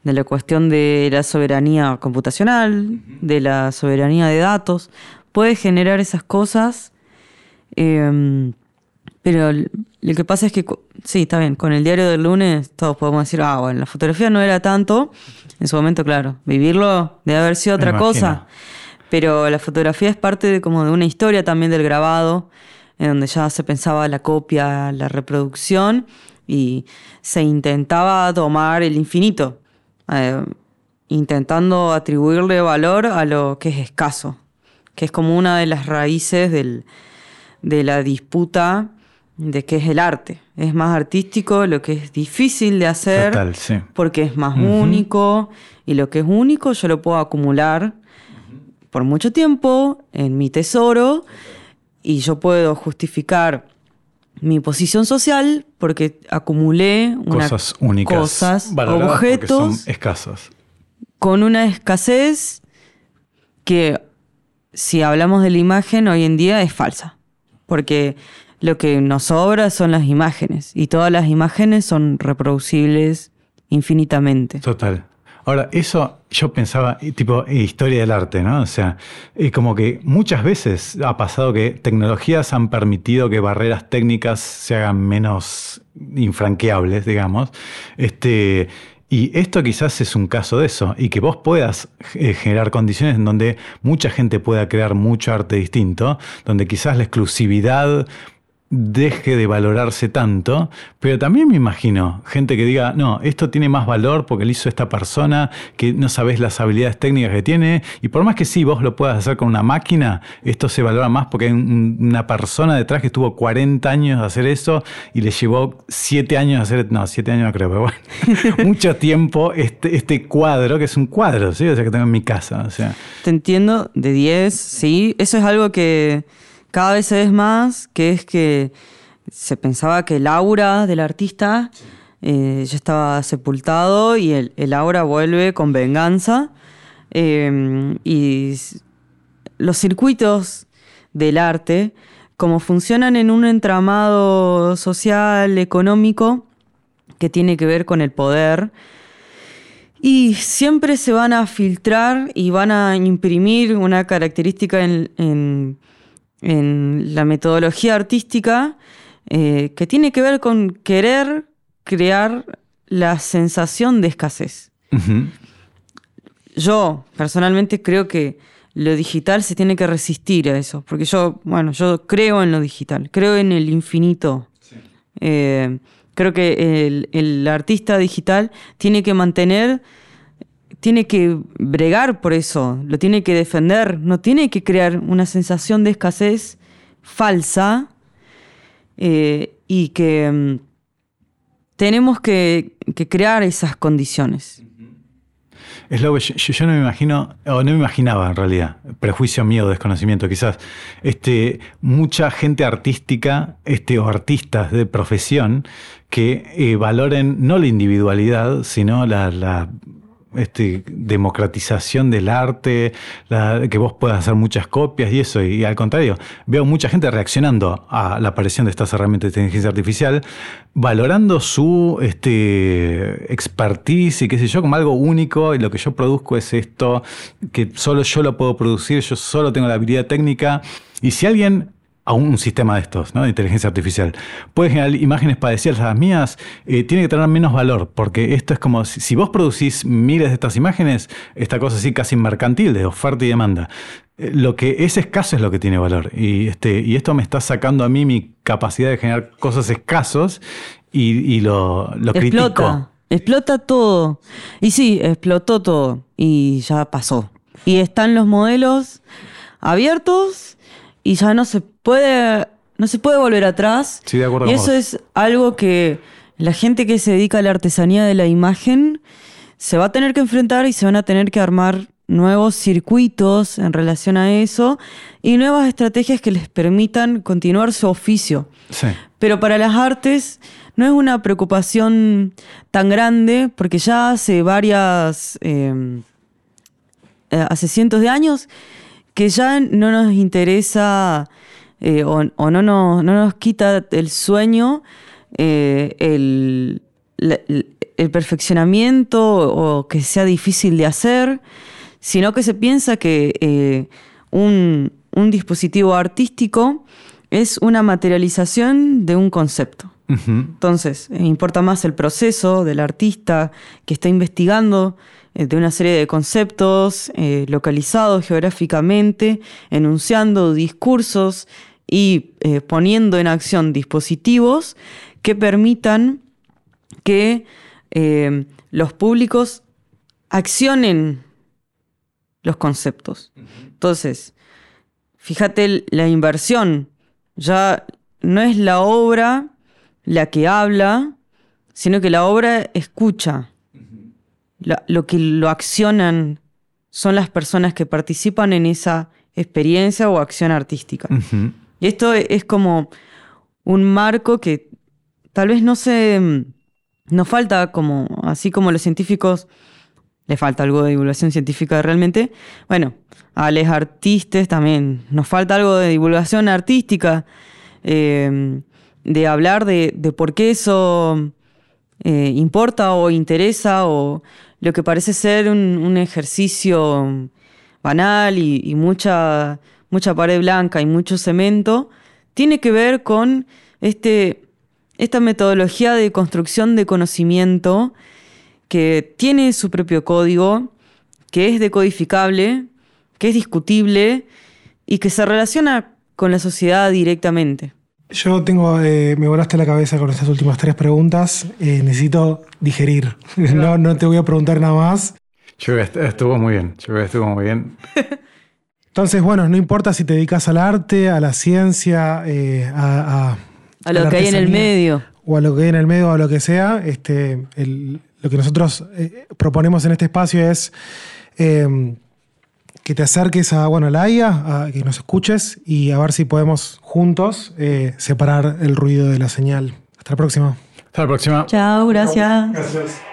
de la cuestión de la soberanía computacional, de la soberanía de datos. Puede generar esas cosas, eh, pero lo que pasa es que, sí, está bien, con el diario del lunes todos podemos decir, ah, bueno, la fotografía no era tanto. En su momento, claro, vivirlo debe haber sido Me otra imagino. cosa. Pero la fotografía es parte de como de una historia también del grabado, en donde ya se pensaba la copia, la reproducción, y se intentaba tomar el infinito, eh, intentando atribuirle valor a lo que es escaso, que es como una de las raíces del- de la disputa de qué es el arte. Es más artístico lo que es difícil de hacer Total, sí. porque es más único y lo que es único yo lo puedo acumular por mucho tiempo en mi tesoro y yo puedo justificar mi posición social porque acumulé una- Cosas únicas. cosas, valoradas porque objetos son escasos. con una escasez que si hablamos de la imagen hoy en día es falsa, porque lo que nos sobra son las imágenes y todas las imágenes son reproducibles infinitamente. Total. Ahora, eso yo pensaba, tipo, historia del arte, ¿no? O sea, como que muchas veces ha pasado que tecnologías han permitido que barreras técnicas se hagan menos infranqueables, digamos. Este, y esto quizás es un caso de eso, y que vos puedas eh, generar condiciones en donde mucha gente pueda crear mucho arte distinto, donde quizás la exclusividad deje de valorarse tanto, pero también me imagino gente que diga, no, esto tiene más valor porque lo hizo esta persona, que no sabes las habilidades técnicas que tiene, y por más que sí vos lo puedas hacer con una máquina, esto se valora más porque hay una persona detrás que estuvo 40 años de hacer eso y le llevó 7 años hacer, no, 7 años no creo, pero bueno, mucho tiempo este, este cuadro, que es un cuadro, ¿sí? O sea, que tengo en mi casa, o sea. Te entiendo, de 10, sí, eso es algo que cada vez se más, que es que se pensaba que el aura del artista eh, ya estaba sepultado y el, aura vuelve con venganza. Em, y los circuitos del arte, como funcionan en un entramado social, económico, que tiene que ver con el poder, y siempre se van a filtrar y van a imprimir una característica en la metodología artística eh, que tiene que ver con querer crear la sensación de escasez. Yo personalmente creo que lo digital se tiene que resistir a eso, porque yo, bueno, yo creo en lo digital, creo en el infinito. Eh, creo que el, el artista digital tiene que mantener tiene que bregar por eso, lo tiene que defender, no tiene que crear una sensación de escasez falsa eh, y que mm, tenemos que, crear esas condiciones. Es lo que yo, no me imagino, o no me imaginaba en realidad, prejuicio, miedo, desconocimiento, quizás, este, mucha gente artística este, o artistas de profesión que eh, valoren no la individualidad, sino la este, democratización del arte, que vos puedas hacer muchas copias y eso. Y, al contrario, veo mucha gente reaccionando a la aparición de estas herramientas de inteligencia artificial, valorando su este, expertise y qué sé yo, como algo único. Y lo que yo produzco es esto, que solo yo lo puedo producir, yo solo tengo la habilidad técnica. Y si alguien a un sistema de estos, ¿no? de inteligencia artificial, puede generar imágenes parecidas a las mías, eh, tiene que tener menos valor, porque esto es como si, vos producís miles de estas imágenes, esta cosa así casi mercantil, de oferta y demanda. Eh, lo que es escaso es lo que tiene valor. Y, este, y esto me está sacando a mí mi capacidad de generar cosas escasos y, lo, lo Explota. critico. Explota todo. Y sí, explotó todo. Y ya pasó. Y están los modelos abiertos y ya no se puede, no se puede volver atrás. Sí, de acuerdo y eso es algo que la gente que se dedica a la artesanía de la imagen se va a tener que enfrentar y se van a tener que armar nuevos circuitos en relación a eso y nuevas estrategias que les permitan continuar su oficio. Sí. Pero para las artes no es una preocupación tan grande porque ya hace varias, eh, eh, hace cientos de años que ya no nos interesa eh, o, no, no, nos quita el sueño eh, el, perfeccionamiento o que sea difícil de hacer, sino que se piensa que eh, un, dispositivo artístico es una materialización de un concepto. Entonces, importa más el proceso del artista que está investigando de una serie de conceptos eh, localizados geográficamente, enunciando discursos y eh, poniendo en acción dispositivos que permitan que los públicos accionen los conceptos. Entonces, fíjate la inversión, ya no es la obra la que habla, sino que la obra escucha lo, que lo accionan son las personas que participan en esa experiencia o acción artística. Y esto es como un marco que tal vez no se... Nos falta como, así como los científicos, le falta algo de divulgación científica realmente. Bueno, a los artistas también nos falta algo de divulgación artística, eh, de hablar de, por qué eso eh, importa o interesa o lo que parece ser un, ejercicio banal y, mucha, mucha pared blanca y mucho cemento, tiene que ver con este, esta metodología de construcción de conocimiento que tiene su propio código, que es decodificable, que es discutible y que se relaciona con la sociedad directamente. Yo tengo, eh, me volaste la cabeza con estas últimas tres preguntas. Eh, necesito digerir. No, no te voy a preguntar nada más. Yo estuvo muy bien. Yo estuvo muy bien. Entonces, bueno, no importa si te dedicas al arte, a la ciencia, eh, a, a, A lo que hay en el medio. O a lo que hay en el medio, o a lo que sea. Este, el- lo que nosotros eh, proponemos en este espacio es eh, que te acerques a, bueno, a la IA, a que nos escuches y a ver si podemos juntos eh, separar el ruido de la señal. Hasta la próxima. Hasta la próxima. Chao, gracias. Gracias.